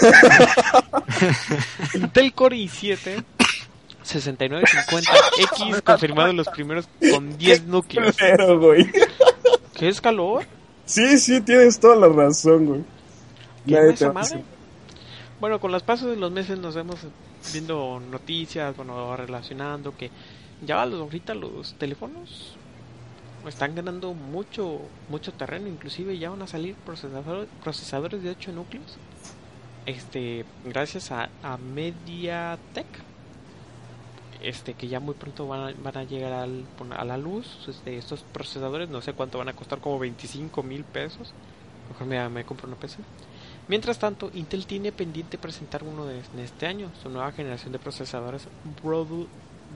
Speaker 2: Intel Core i7 6950X confirmado en los primeros con 10 núcleos.
Speaker 3: Güey.
Speaker 2: ¿Qué es calor?
Speaker 3: Sí, sí, tienes toda la razón, güey.
Speaker 2: ¿Qué
Speaker 3: Nadie te va a.
Speaker 2: Bueno, con los pasos de los meses nos vemos viendo noticias, bueno, relacionando que ya los, ahorita los teléfonos están ganando mucho mucho terreno, inclusive ya van a salir procesadores, procesadores de 8 núcleos. Este, gracias a, a MediaTek. Este, que ya muy pronto van a, van a llegar al- a la luz. Este, estos procesadores, no sé cuánto van a costar, como 25 mil pesos. Mejor me, me compro una PC. Mientras tanto, Intel tiene pendiente presentar uno de en este año, su nueva generación de procesadores Broadwell-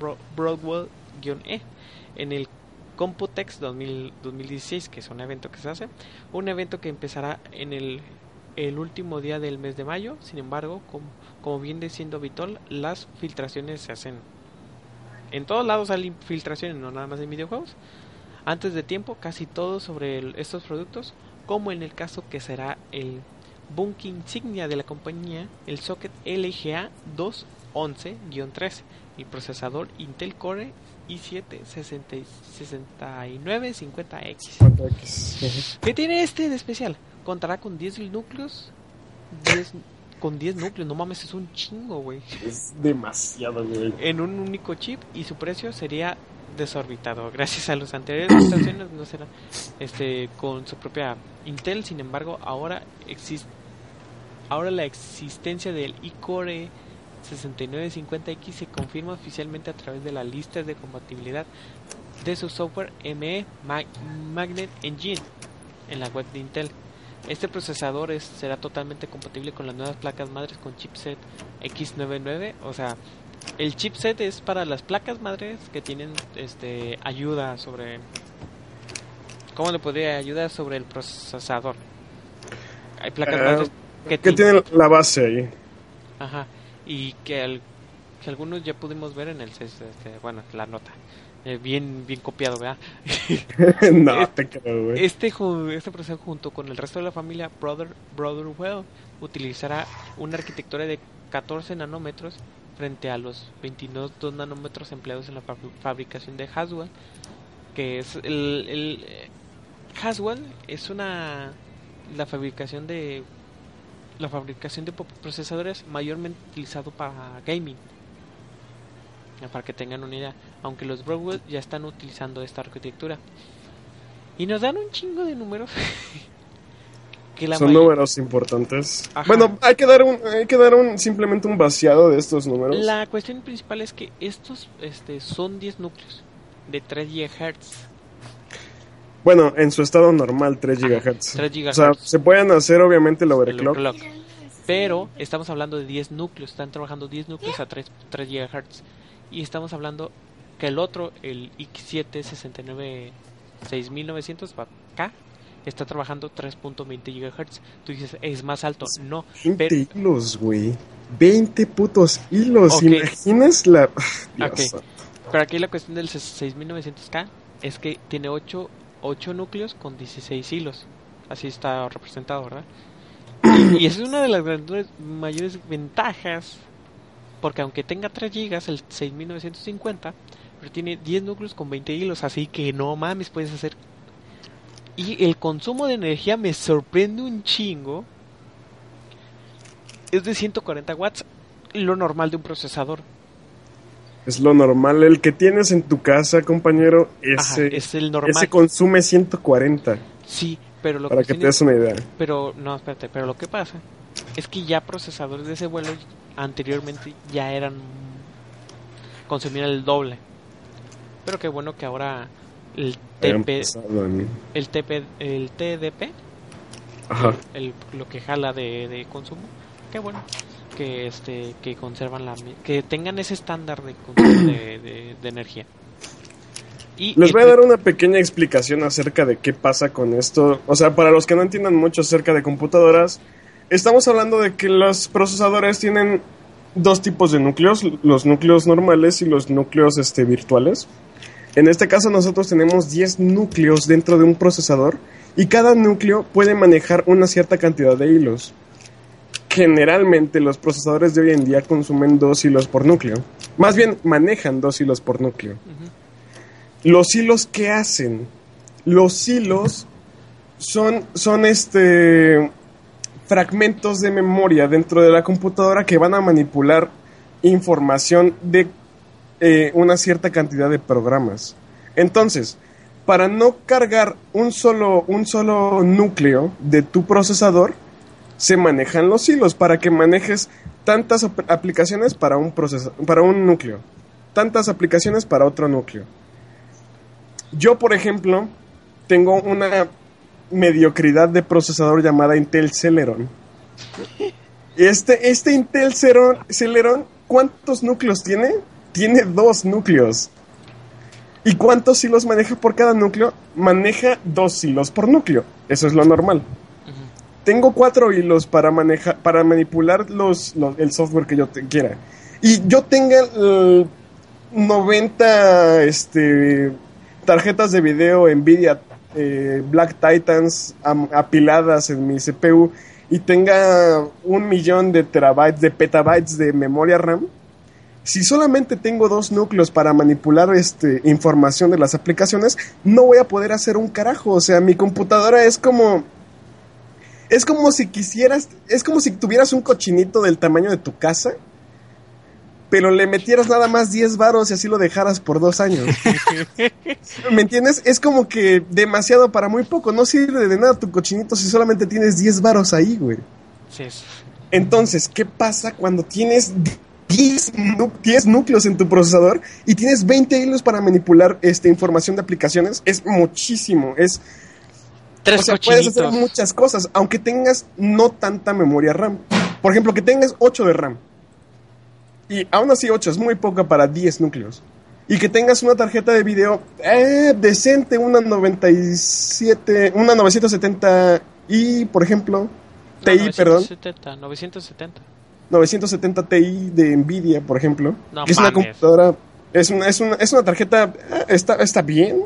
Speaker 2: Bro- Broadwell-E en el Computex 2000 2016, que es un evento que se hace, un evento que empezará en el, último día del mes de mayo. Sin embargo, como, como viene siendo habitual, las filtraciones se hacen en todos lados hay filtraciones, no nada más en videojuegos. Antes de tiempo, casi todo sobre el- estos productos, como en el caso que será el Bunky insignia de la compañía, el socket LGA 211-3, el procesador Intel Core i7 60 6950X.
Speaker 3: ¿Cuánto X?
Speaker 2: ¿Qué tiene este de especial? Contará con 10 núcleos. 10 con 10 núcleos, no mames, es un chingo, güey.
Speaker 3: Es demasiado, güey.
Speaker 2: En un único chip y su precio sería desorbitado. Gracias a los anteriores <coughs> presentaciones no será este con su propia Intel, sin embargo, ahora existe ahora la existencia del iCore 6950X se confirma oficialmente a través de la lista de compatibilidad de su software ME Ma- Magnet Engine en la web de Intel. Este procesador es- será totalmente compatible con las nuevas placas madres con chipset X99, o sea, el chipset es para las placas madres que tienen este ayuda sobre ¿Cómo le podría ayudar sobre el procesador? Hay placas
Speaker 3: Ah,
Speaker 2: madres que,
Speaker 3: ¿Qué
Speaker 2: ti-
Speaker 3: tiene la base ahí?
Speaker 2: Ajá, y que, al- que algunos ya pudimos ver en el este, bueno, la nota. Eh, bien bien copiado, ¿verdad? <laughs>
Speaker 3: no,
Speaker 2: Eh,
Speaker 3: te creo, güey.
Speaker 2: Este, este proceso junto con el resto de la familia Brother, Brotherwell utilizará una arquitectura de 14 nanómetros frente a los 22 nanómetros empleados en la fab- fabricación de Haswell, que es el, el eh, Haswell es una la fabricación de la fabricación de procesadores mayormente utilizado para gaming. Ya, Para que tengan una idea, aunque los Broadwell ya están utilizando esta arquitectura. Y nos dan un chingo de números. <laughs> que la
Speaker 3: Son números importantes.
Speaker 2: Ajá.
Speaker 3: Bueno, hay que dar un, hay que dar un simplemente un vaciado de estos números.
Speaker 2: La cuestión principal es que estos este, son 10 núcleos de 3 GHz.
Speaker 3: Bueno, en su estado normal, 3 GHz.
Speaker 2: 3 GHz.
Speaker 3: O sea, se pueden hacer obviamente el
Speaker 2: el
Speaker 3: overclock.
Speaker 2: overclock. Pero estamos hablando de 10 núcleos. Están trabajando 10 núcleos a 3, 3 GHz. Y estamos hablando que el otro, el X7 69 6900K, está trabajando 3.20 GHz. Tú dices, es más alto. No,
Speaker 3: 20
Speaker 2: pero,
Speaker 3: hilos, güey. 20 putos hilos.
Speaker 2: Ok.
Speaker 3: ¿Imaginas la...? <laughs> Dios
Speaker 2: Ok.
Speaker 3: santo.
Speaker 2: pero aquí la cuestión del 6900K es que tiene 8, 8 núcleos con 16 hilos. Así está representado, ¿verdad? <clears throat> Y esa es una de las mayores ventajas. Porque aunque tenga 3 GB, el 6950, pero tiene 10 núcleos con 20 hilos. Así que no mames, puedes hacer. Y el consumo de energía me sorprende un chingo. Es de 140 watts, lo normal de un procesador.
Speaker 3: Es lo normal. El que tienes en tu casa, compañero,
Speaker 2: Ajá,
Speaker 3: ese,
Speaker 2: es el normal.
Speaker 3: ese consume 140.
Speaker 2: Sí, pero lo
Speaker 3: Para
Speaker 2: que
Speaker 3: que te des una idea.
Speaker 2: Pero, no, espérate, pero lo que pasa es que ya procesadores de ese vuelo anteriormente ya eran. consumían el doble. Pero qué bueno que ahora el TP, el TP, el TDP,
Speaker 3: Ajá.
Speaker 2: el, lo que jala de, de consumo, qué bueno que este que conservan la que tengan ese estándar de consumo de, de- de energía. Y
Speaker 3: Les voy a dar una pequeña explicación acerca de qué pasa con esto. O sea, para los que no entiendan mucho acerca de computadoras, estamos hablando de que los procesadores tienen dos tipos de núcleos, los núcleos normales y los núcleos este, virtuales. En este caso nosotros tenemos 10 núcleos dentro de un procesador y cada núcleo puede manejar una cierta cantidad de hilos. Generalmente los procesadores de hoy en día consumen dos hilos por núcleo. Más bien manejan dos hilos por núcleo. Los hilos que hacen. Los hilos son, son este fragmentos de memoria dentro de la computadora que van a manipular información de eh, una cierta cantidad de programas. Entonces, para no cargar un solo, un solo núcleo de tu procesador, se manejan los hilos para que manejes tantas aplicaciones para un, para un núcleo, tantas aplicaciones para otro núcleo. Yo, por ejemplo, tengo una mediocridad de procesador llamada Intel Celeron. Este, este Intel Celeron, Celeron, ¿cuántos núcleos tiene? Tiene dos núcleos. ¿Y cuántos hilos maneja por cada núcleo? Maneja dos hilos por núcleo. Eso es lo normal. Tengo cuatro hilos para manejar, para manipular los, los- el software que yo te- quiera. Y yo tenga eh, 90 este, tarjetas de video Nvidia eh, Black Titans apiladas en mi CPU y tenga un millón de terabytes, de petabytes de memoria RAM. Si solamente tengo dos núcleos para manipular este, información de las aplicaciones, no voy a poder hacer un carajo. O sea, mi computadora es como es como si quisieras, es como si tuvieras un cochinito del tamaño de tu casa, pero le metieras nada más 10 varos y así lo dejaras por dos años. <laughs> ¿Me entiendes? Es como que demasiado para muy poco. No sirve de nada tu cochinito si solamente tienes 10 varos ahí, güey.
Speaker 2: Sí,
Speaker 3: Entonces, ¿qué pasa cuando tienes 10, nu- 10 núcleos en tu procesador y tienes 20 hilos para manipular esta información de aplicaciones? Es muchísimo, es
Speaker 2: Tres
Speaker 3: o sea, puedes hacer muchas cosas, aunque tengas no tanta memoria RAM. Por ejemplo, que tengas 8 de RAM. Y aún así 8 es muy poca para 10 núcleos. Y que tengas una tarjeta de video eh, decente, una 97, una 970 i, por ejemplo.
Speaker 2: No,
Speaker 3: TI, perdón.
Speaker 2: 970, 970.
Speaker 3: 970 Ti de Nvidia, por ejemplo.
Speaker 2: No
Speaker 3: que es una computadora. Es una, es una, es una tarjeta. eh, Está, está bien.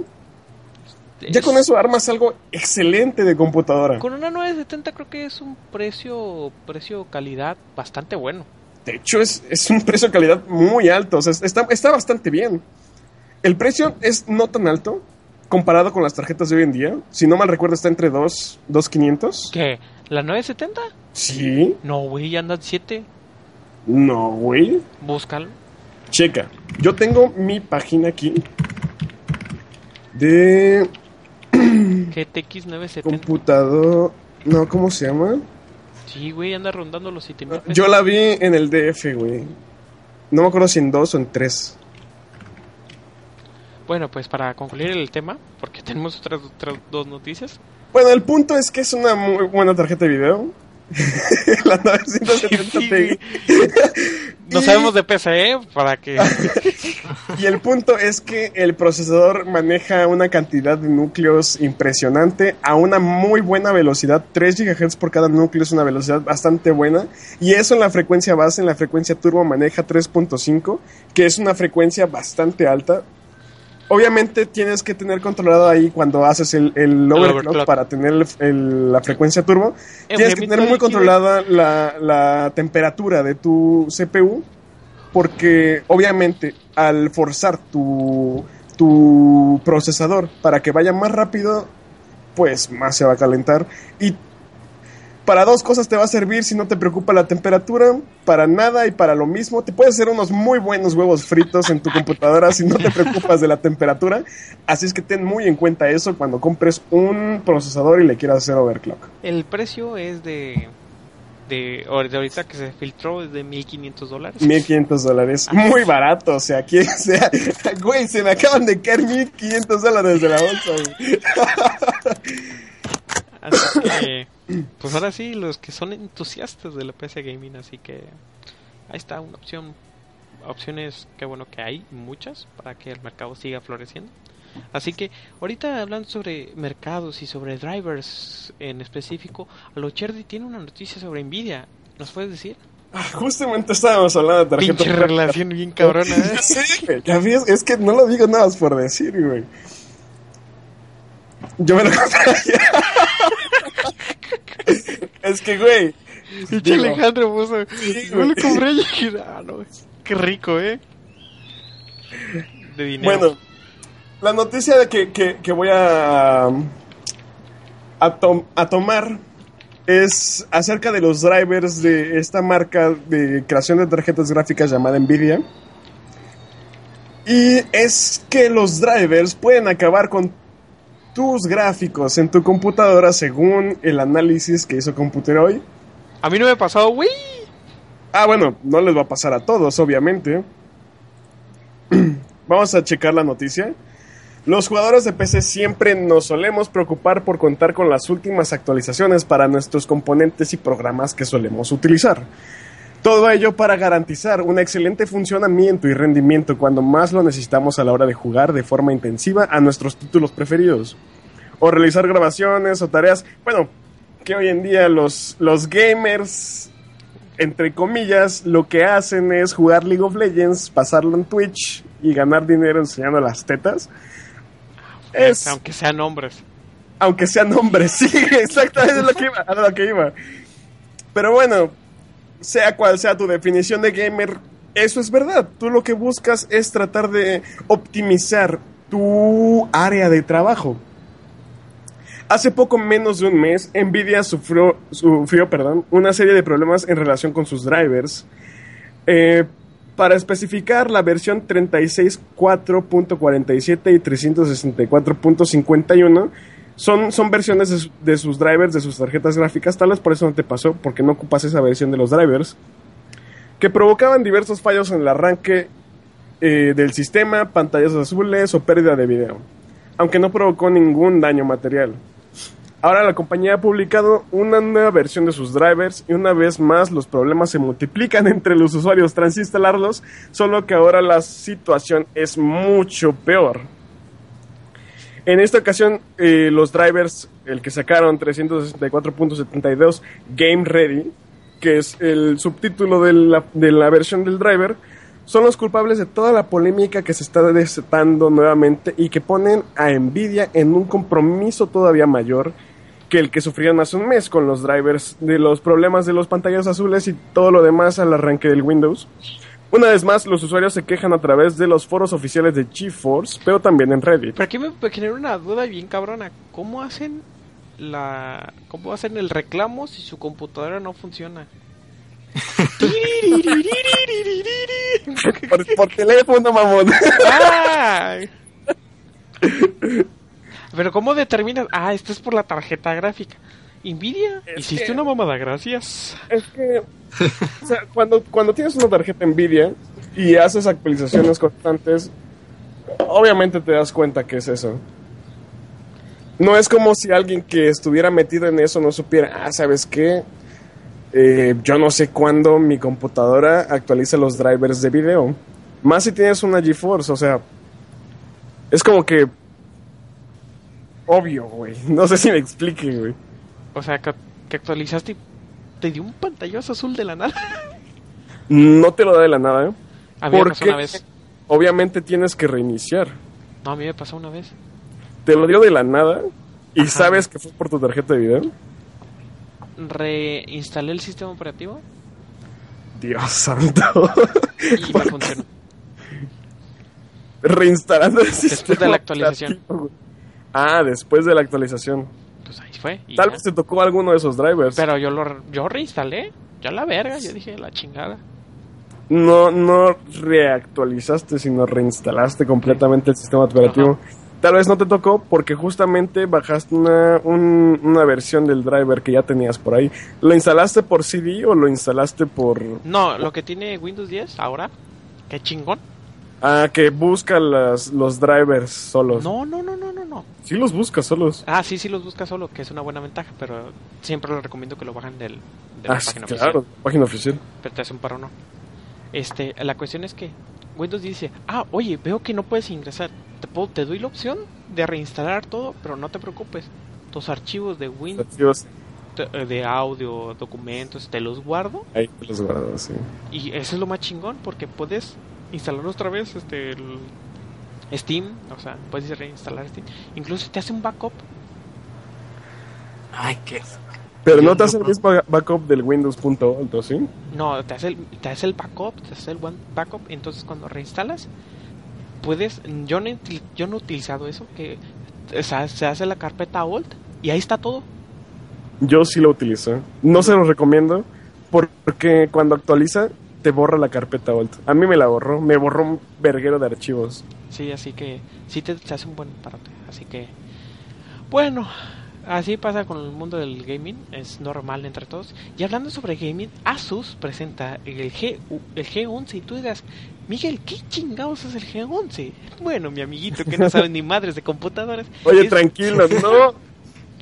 Speaker 3: Ya con eso armas algo excelente de computadora.
Speaker 2: Con una 970 creo que es un precio precio calidad bastante bueno.
Speaker 3: De hecho, es, es un precio de calidad muy alto. O sea, está, está bastante bien. El precio es no tan alto comparado con las tarjetas de hoy en día. Si no mal recuerdo, está entre 2, 2.500.
Speaker 2: ¿Qué? ¿La 970?
Speaker 3: Sí.
Speaker 2: No, güey, anda 7.
Speaker 3: No, güey.
Speaker 2: Búscalo.
Speaker 3: Checa. Yo tengo mi página aquí de
Speaker 2: GTX 970.
Speaker 3: computador. No, ¿cómo se llama?
Speaker 2: Sí, güey, anda rondando los 7000 pesos.
Speaker 3: Yo la vi en el DF, güey. No me acuerdo si en 2 o en 3.
Speaker 2: Bueno, pues para concluir el tema, porque <laughs> tenemos otras, otras dos noticias.
Speaker 3: Bueno, el punto es que es una muy buena tarjeta de video. <laughs> la 970
Speaker 2: Sí,
Speaker 3: Ti.
Speaker 2: No
Speaker 3: Y-
Speaker 2: sabemos de PC, ¿eh? Para que... <laughs>
Speaker 3: Y el punto es que el procesador maneja una cantidad de núcleos impresionante a una muy buena velocidad. 3 GHz por cada núcleo es una velocidad bastante buena. Y eso en la frecuencia base, en la frecuencia turbo maneja 3.5, que es una frecuencia bastante alta. Obviamente tienes que tener controlado ahí cuando haces el, el overclock,
Speaker 2: overclock.
Speaker 3: para tener el- el- la frecuencia turbo.
Speaker 2: Eh,
Speaker 3: tienes que tener muy controlada la, la temperatura de tu CPU porque obviamente al forzar tu, tu procesador para que vaya más rápido, pues más se va a calentar. Y para dos cosas te va a servir si no te preocupa la temperatura, para nada y para lo mismo. Te puedes hacer unos muy buenos huevos fritos en tu computadora si no te preocupas de la temperatura. Así es que ten muy en cuenta eso cuando compres un procesador y le quieras hacer overclock.
Speaker 2: El precio es de. De, de ahorita que se filtró es de 1500 dólares.
Speaker 3: 1500 dólares. Muy barato, o sea, quien sea. Güey, se me acaban de caer 1500 dólares de la bolsa, güey.
Speaker 2: Así que, pues ahora sí, los que son entusiastas de la PC Gaming, así que ahí está una opción. Opciones que bueno que hay muchas para que el mercado siga floreciendo. Así que ahorita hablando sobre mercados y sobre drivers en específico, Alocherdi tiene una noticia sobre Nvidia. ¿Nos puedes decir?
Speaker 3: Justamente estábamos hablando de tarjetas.
Speaker 2: Pinche relación bien cabrona, <laughs> ¿eh?
Speaker 3: Sí, güey, es que no lo digo nada más por decir, güey. Yo me lo <laughs> compraría. Es que, güey.
Speaker 2: Pinche
Speaker 3: digo,
Speaker 2: Alejandro puso.
Speaker 3: Sí, güey.
Speaker 2: lo compré <laughs> y dije, ah, no, qué rico, ¿eh? De dinero.
Speaker 3: Bueno, la noticia de que, que, que voy a, a, tom- a tomar es acerca de los drivers de esta marca de creación de tarjetas gráficas llamada Nvidia. Y es que los drivers pueden acabar con tus gráficos en tu computadora según el análisis que hizo Computer hoy.
Speaker 2: A mí no me ha pasado, güey.
Speaker 3: Ah, bueno, no les va a pasar a todos, obviamente. <clears throat> Vamos a checar la noticia. Los jugadores de PC siempre nos solemos preocupar por contar con las últimas actualizaciones para nuestros componentes y programas que solemos utilizar. Todo ello para garantizar un excelente funcionamiento y rendimiento cuando más lo necesitamos a la hora de jugar de forma intensiva a nuestros títulos preferidos. O realizar grabaciones o tareas, bueno, que hoy en día los, los gamers entre comillas, lo que hacen es jugar League of Legends, pasarlo en Twitch y ganar dinero enseñando las tetas. Es,
Speaker 2: Aunque sean hombres.
Speaker 3: aunque sean hombres, <laughs> sí, exactamente es lo que iba, a lo que iba. Pero bueno, sea cual sea tu definición de gamer, eso es verdad. Tú lo que buscas es tratar de optimizar tu área de trabajo. Hace poco menos de un mes, Nvidia sufrió, sufrió perdón, una serie de problemas en relación con sus drivers. Eh, para especificar la versión 36.4.47 y 364.51 son, son versiones de, su- de sus drivers, de sus tarjetas gráficas, tal vez por eso no te pasó, porque no ocupas esa versión de los drivers, que provocaban diversos fallos en el arranque eh, del sistema, pantallas azules o pérdida de video, aunque no provocó ningún daño material. Ahora la compañía ha publicado una nueva versión de sus drivers y una vez más los problemas se multiplican <laughs> entre los usuarios tras instalarlos, solo que ahora la situación es mucho peor. En esta ocasión, eh, los drivers, el que sacaron 364.72 Game Ready, que es el subtítulo de la, de la versión del driver, son los culpables de toda la polémica que se está desatando nuevamente y que ponen a Nvidia en un compromiso todavía mayor que el que sufrieron hace un mes con los drivers de los problemas de los pantallas azules y todo lo demás al arranque del Windows. Una vez más, los usuarios se quejan a través de los foros oficiales de GeForce, pero también en Reddit.
Speaker 2: Pero aquí me genera una duda bien cabrona. ¿Cómo hacen la. ¿Cómo hacen el reclamo si su computadora no funciona?
Speaker 3: Por, por teléfono, mamón.
Speaker 2: ¡Ay! Pero ¿cómo determinas? Ah, esto es por la tarjeta gráfica. Nvidia,
Speaker 3: Es
Speaker 2: hiciste
Speaker 3: que-
Speaker 2: una mamada, gracias.
Speaker 3: Es que, o sea, cuando, cuando tienes una tarjeta Nvidia y haces actualizaciones constantes, obviamente te das cuenta que es eso. No es como si alguien que estuviera metido en eso no supiera, ah, ¿sabes qué? Eh, yo no sé cuándo mi computadora actualiza los drivers de video. Más si tienes una GeForce, o sea, es como que obvio, güey. <laughs> No sé si me explique, güey.
Speaker 2: O sea, que, que actualizaste y te dio un pantallazo azul de la nada. <laughs>
Speaker 3: No te lo da de la nada, ¿eh?
Speaker 2: A mí me pasó
Speaker 3: Porque
Speaker 2: una vez.
Speaker 3: obviamente tienes que reiniciar.
Speaker 2: No, a mí me pasó una vez.
Speaker 3: Te lo dio de la nada y
Speaker 2: Ajá.
Speaker 3: sabes que fue por tu tarjeta de video.
Speaker 2: Reinstalé el sistema operativo
Speaker 3: Dios santo.
Speaker 2: y me <laughs> funcionó.
Speaker 3: Reinstalando el
Speaker 2: Después
Speaker 3: sistema
Speaker 2: de la actualización.
Speaker 3: operativo. Ah, después de la actualización.
Speaker 2: Pues ahí fue. y
Speaker 3: Tal
Speaker 2: ya.
Speaker 3: vez te tocó alguno de esos drivers.
Speaker 2: Pero yo lo yo reinstalé. Ya la verga, yo dije la chingada.
Speaker 3: No, no reactualizaste, sino reinstalaste completamente el sistema operativo. Tal vez no te tocó porque justamente bajaste una, un- una versión del driver que ya tenías por ahí. ¿Lo instalaste por CD o lo instalaste por...
Speaker 2: No, lo que tiene Windows 10 ahora, qué chingón.
Speaker 3: Ah, que busca las, los drivers solos.
Speaker 2: No, no, no, no, no, no.
Speaker 3: Sí los busca solos.
Speaker 2: Ah, sí, sí los busca solo, que es una buena ventaja, pero siempre les recomiendo que lo bajen del, de la
Speaker 3: Ah,
Speaker 2: página
Speaker 3: claro,
Speaker 2: oficial.
Speaker 3: página oficial.
Speaker 2: Pero te hace un paro no. Este, la cuestión es que Windows dice, ah, oye, veo que no puedes ingresar. Te, puedo- te doy la opción de reinstalar todo, pero no te preocupes. Tus archivos de Windows,
Speaker 3: Archivos,
Speaker 2: de, audio, documentos, te los guardo
Speaker 3: ahí te los guardas, sí.
Speaker 2: Y eso es lo más chingón porque puedes instalar otra vez este el Steam, o sea, puedes reinstalar Steam. Incluso te hace un backup.
Speaker 4: Ay, qué.
Speaker 3: Pero no te hace el mismo backup del Windows.alt, ¿sí?
Speaker 2: No, te hace el, te hace el backup, te hace el one backup. Entonces cuando reinstalas, puedes. Yo no, yo no he utilizado eso, que o sea, se hace la carpeta Alt y ahí está todo.
Speaker 3: Yo sí lo utilizo. No se lo recomiendo porque cuando actualiza te borra la carpeta alt. A mí me la borró, me borró un verguero de archivos.
Speaker 2: Sí, así que sí te, te hace un buen parote. Así que, bueno, así pasa con el mundo del gaming. Es normal entre todos. Y hablando sobre gaming, Asus presenta el, G, el G11. Y tú dirás, Miguel, ¿qué chingados es el G11? Bueno, mi amiguito que no sabe ni madres de computadoras.
Speaker 3: Oye,
Speaker 2: es-
Speaker 3: tranquilo, <laughs> no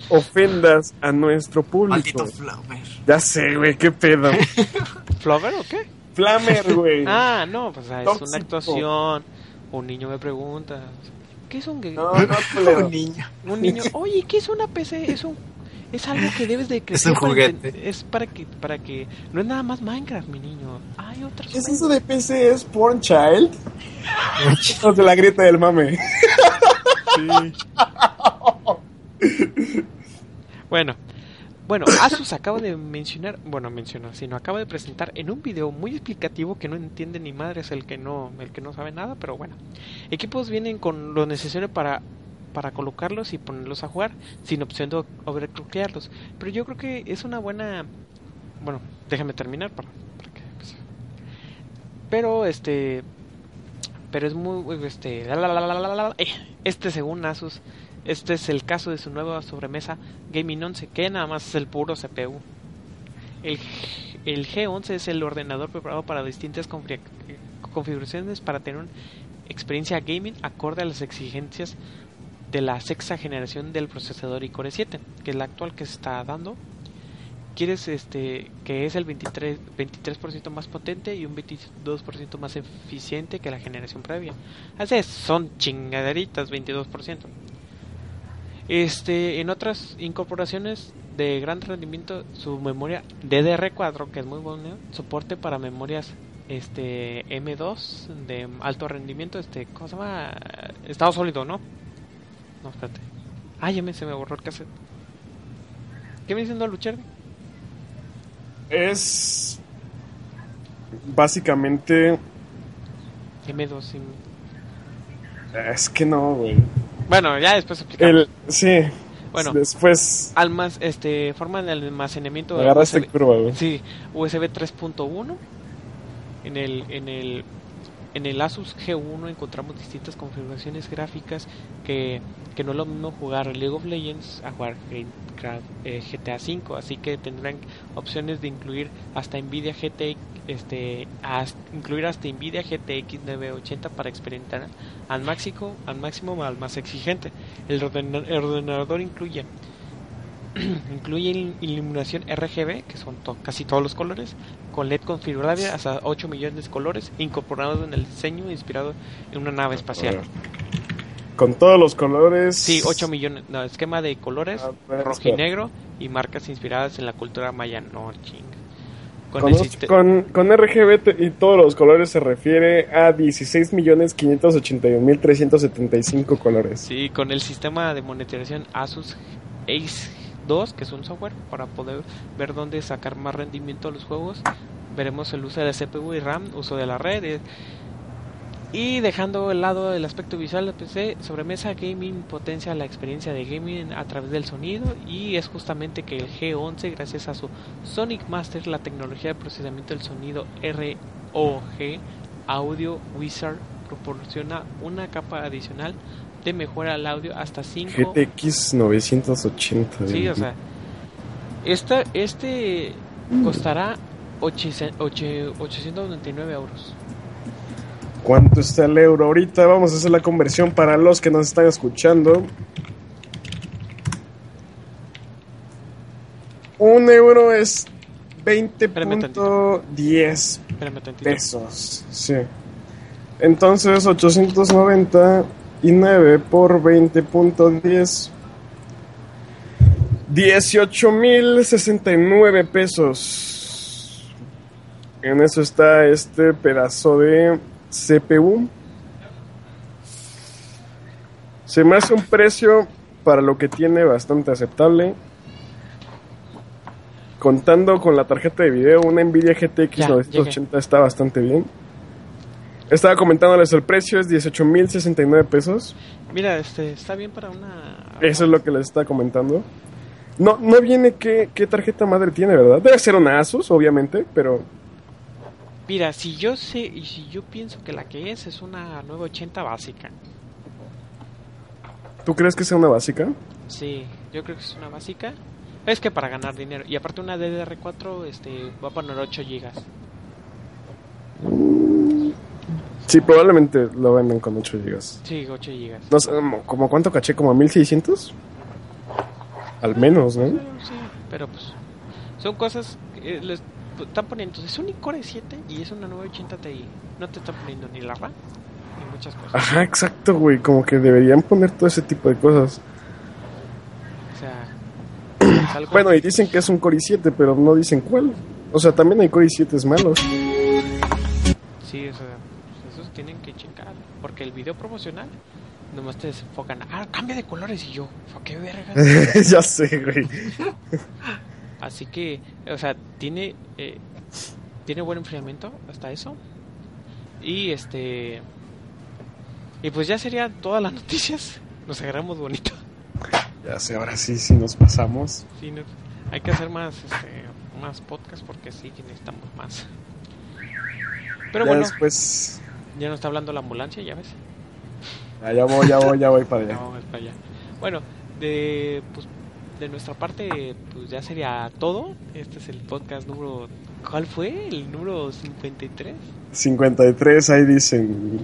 Speaker 3: ofendas a nuestro público.
Speaker 4: Maldito Flamer.
Speaker 3: Ya sé, güey, qué pedo.
Speaker 2: ¿Flover o qué?
Speaker 3: Flamer, güey. <laughs>
Speaker 2: Ah, no, pues ah, es
Speaker 3: Tóxico.
Speaker 2: una actuación. Un niño me pregunta, ¿qué es un gay?
Speaker 3: No, no. <laughs>
Speaker 4: Un niño.
Speaker 2: Un niño, <laughs> oye, ¿qué es una PC? Es un es algo que debes de crecer.
Speaker 4: un
Speaker 2: para
Speaker 4: juguete.
Speaker 2: enten- Es para que para que no es nada más Minecraft, mi niño. Hay otras
Speaker 3: ¿Qué es
Speaker 2: cosas.
Speaker 3: eso de PC? ¿Es Porn Child? Los de la grieta del mame.
Speaker 2: Bueno, bueno, Asus acaba de mencionar, bueno, mencionar, sino acaba de presentar en un video muy explicativo que no entiende ni madre es el que no, el que no sabe nada, pero bueno. Equipos vienen con lo necesario para para colocarlos y ponerlos a jugar sin opción de overclockearlos. Pero yo creo que es una buena bueno, déjame terminar para, que pues, pero este pero es muy este eh, este según Asus este es el caso de su nueva sobremesa Gaming 11 que nada más es el puro CPU el, el G11 es el ordenador preparado para distintas config- configuraciones para tener una experiencia gaming acorde a las exigencias de la sexta generación del procesador i-Core 7 que es la actual que se está dando quieres este que es el 23 23% más potente y un 22% más eficiente que la generación previa. Así es, son chingaderitas 22%. Este, en otras incorporaciones de gran rendimiento, su memoria DDR4, que es muy buena, soporte para memorias este M2 de alto rendimiento, este, ¿cómo se llama? Estado sólido, ¿no? No, espérate. Ah, ya me, se me borró el cassette. ¿Qué me diciendo Lucher?
Speaker 3: Es básicamente
Speaker 2: M2. sí.
Speaker 3: es que no, güey.
Speaker 2: Bueno, ya después explicamos.
Speaker 3: El sí.
Speaker 2: Bueno.
Speaker 3: después
Speaker 2: Almas, este, forma de almacenamiento
Speaker 3: agarraste
Speaker 2: USB,
Speaker 3: curva, güey.
Speaker 2: sí, USB 3.1 en el en el en el Asus G1 encontramos distintas configuraciones gráficas que, que no es lo mismo jugar League of Legends a jugar eh, GTA V, así que tendrán opciones de incluir hasta Nvidia GTX, este, incluir hasta Nvidia GTX 980 para experimentar al máximo, al máximo al más exigente. El ordena- el ordenador incluye <clears throat> incluye il- iluminación RGB, que son casi todos los colores, con LED configurable hasta 8 millones de colores, incorporados en el diseño inspirado en una nave espacial.
Speaker 3: Con todos los colores.
Speaker 2: Sí, 8 millones, no, esquema de colores,
Speaker 3: Ah, bueno,
Speaker 2: rojo y
Speaker 3: espera.
Speaker 2: negro, y marcas inspiradas en la cultura maya, no chinga. Con,
Speaker 3: Con,
Speaker 2: el
Speaker 3: con, con RGB y todos los colores se refiere a 16.581.375 colores.
Speaker 2: Sí, con el sistema de monetización Asus Ace 2, que es un software para poder ver dónde sacar más rendimiento a los juegos. Veremos el uso de la CPU y RAM, uso de la red. eh, Y dejando el lado del aspecto visual del PC, sobremesa gaming potencia la experiencia de gaming a través del sonido y es justamente que el G11 gracias a su Sonic Master, la tecnología de procesamiento del sonido ROG Audio Wizard proporciona una capa adicional mejora al audio hasta 5
Speaker 3: GTX 980.
Speaker 2: Sí, o sea, esta, este costará 800 ocho- 899 euros.
Speaker 3: ¿Cuánto está el euro ahorita? Vamos a hacer la conversión para los que nos están escuchando. Un euro es
Speaker 2: Espérame
Speaker 3: 20.10
Speaker 2: Espérame tantito.
Speaker 3: pesos. Sí. Entonces 899 por 20.10. 18.069 pesos. En eso está este pedazo de CPU. Se me hace un precio para lo que tiene bastante aceptable. Contando con la tarjeta de video, una Nvidia GTX
Speaker 2: Ya,
Speaker 3: 980 está bastante bien. Estaba comentándoles el precio, es 18.069 pesos.
Speaker 2: Mira, este está bien para una
Speaker 3: Eso es lo que les estaba comentando. No, no viene qué, qué tarjeta madre tiene, ¿verdad? Debe ser una Asus, obviamente, pero
Speaker 2: Mira, si yo sé y si yo pienso que la que es es una 980 básica.
Speaker 3: ¿tú crees que sea una básica?
Speaker 2: Sí, yo creo que es una básica. Es que para ganar dinero y aparte una DDR4 este va a poner 8 GB.
Speaker 3: Sí, probablemente lo venden con 8 GB.
Speaker 2: Sí, 8 GB.
Speaker 3: No sé, como- cuánto caché, como a 1600? Al menos, ¿no?
Speaker 2: Sí, pero pues son cosas que les están poniendo. Es un Core 7 y es una 980 Ti. No te están poniendo ni la RAM ni muchas cosas.
Speaker 3: Ajá, exacto, güey. Como que deberían poner todo ese tipo de cosas.
Speaker 2: O sea, <clears throat> algo-
Speaker 3: Bueno, y dicen que es un Core i7, pero no dicen cuál. O sea, también hay Core i7 malos.
Speaker 2: Sí, o sea, pues esos tienen que checar. Porque el video promocional nomás te desenfocan. Ah, cambia de colores y yo. "Fue, ¿Qué verga? <laughs>
Speaker 3: ya sé, güey.
Speaker 2: Así que, o sea, tiene eh, tiene buen enfriamiento hasta eso. Y este y pues ya serían todas las noticias. Nos agarramos bonito.
Speaker 3: Ya sé, ahora sí, sí nos pasamos.
Speaker 2: Sí, no- hay que hacer más este más podcast porque sí necesitamos más. Pero
Speaker 3: ya
Speaker 2: bueno,
Speaker 3: después.
Speaker 2: Ya nos está hablando la ambulancia, ya ves.
Speaker 3: Ah, ya voy, ya voy, ya voy allá. <laughs>
Speaker 2: para allá. Bueno, de pues de nuestra parte pues ya sería todo. Este es el podcast número ¿Cuál fue? ¿El número 53?
Speaker 3: 53, ahí dicen.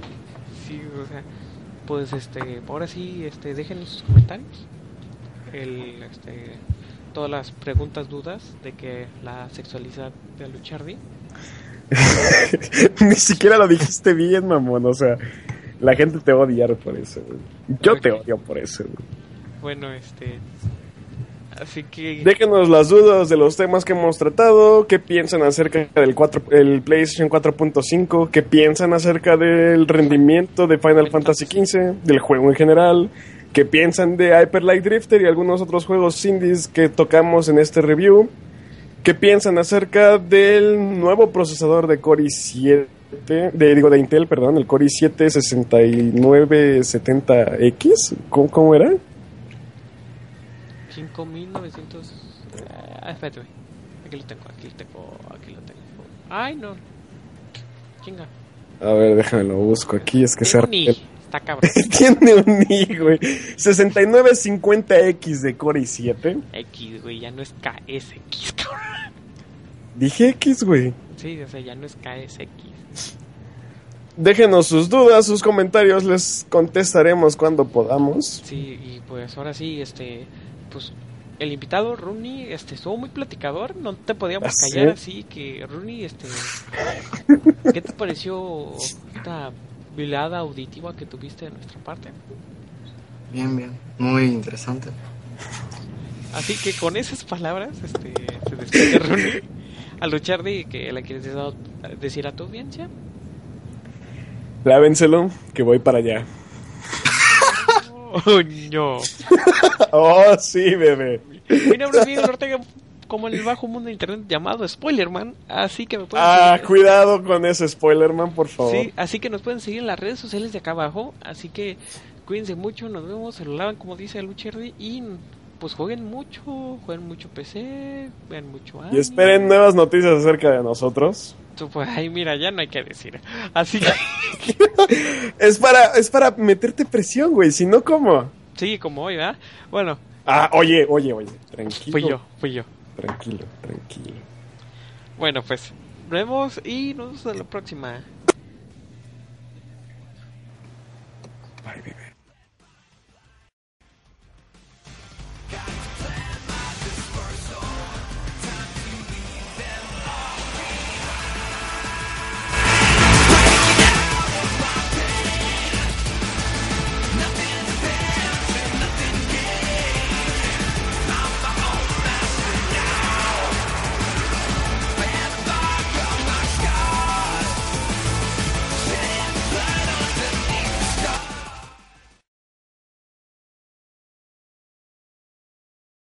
Speaker 2: Sí, o sea, pues este, ahora sí, este, déjenos sus comentarios. El, este, todas las preguntas, dudas de que la sexualidad de Luchardi. <laughs>
Speaker 3: Ni siquiera lo dijiste bien, mamón. O sea, la gente te va a odiar por eso, güey. Yo te odio por eso, güey.
Speaker 2: Bueno, este, así que
Speaker 3: Déjenos las dudas de los temas que hemos tratado. ¿Qué piensan acerca del 4, el PlayStation 4.5? ¿Qué piensan acerca del rendimiento de Final Fantasy XV? Del juego en general. ¿Qué piensan de Hyper Light Drifter y algunos otros juegos indies que tocamos en este review? ¿Qué piensan acerca del nuevo procesador de Core i7? De, digo, de Intel, perdón, el Core i7 6970X. ¿Cómo, cómo era?
Speaker 2: 5900. Ah, espérate. Aquí lo tengo, aquí lo tengo, aquí lo tengo. Ay, no. Chinga.
Speaker 3: A ver, déjame lo busco aquí, es que se.
Speaker 2: Está cabrón. <laughs>
Speaker 3: Tiene un I, güey. 6950X de Core i7.
Speaker 2: X, güey, ya no es KSX, <laughs> cabrón.
Speaker 3: Dije X, güey.
Speaker 2: Sí, o sea, ya no es KSX.
Speaker 3: Déjenos sus dudas, sus comentarios, les contestaremos cuando podamos.
Speaker 2: Sí, y pues ahora sí, este, pues el invitado Rooney, este, estuvo muy platicador, no te podíamos
Speaker 3: ¿Ah, sí?
Speaker 2: callar así que Rooney, este, <laughs> ¿qué te pareció esta velada auditiva que tuviste de nuestra parte?
Speaker 4: Bien, bien. Muy interesante.
Speaker 2: Así que con esas palabras, este, se despide a Luchardi, que le quieres decir a tu audiencia.
Speaker 3: Lávenselo, que voy para allá. <laughs>
Speaker 2: Oh, no. <laughs>
Speaker 3: Oh, sí, bebé.
Speaker 2: Mi nombre es Miguel Ortega, como en el bajo mundo de internet llamado Spoilerman, así que me pueden
Speaker 3: Ah,
Speaker 2: seguir-
Speaker 3: cuidado con ese spoiler, man, por favor.
Speaker 2: Sí, así que nos pueden seguir en las redes sociales de acá abajo, así que cuídense mucho, nos vemos, se lo lavan como dice Lucherdi y pues jueguen mucho, jueguen mucho PC, vean mucho
Speaker 3: Y
Speaker 2: anime.
Speaker 3: esperen nuevas noticias acerca de nosotros.
Speaker 2: Pues ay, mira, ya no hay que decir. Así que <laughs>
Speaker 3: Es para, es para meterte presión, güey. Si no, ¿cómo?
Speaker 2: sí, como hoy, ¿verdad? Bueno,
Speaker 3: Ah, oye, oye, oye. Tranquilo.
Speaker 2: fui yo, fui yo
Speaker 3: tranquilo, tranquilo.
Speaker 2: Bueno, pues nos vemos y nos vemos a la próxima.
Speaker 3: Bye, baby.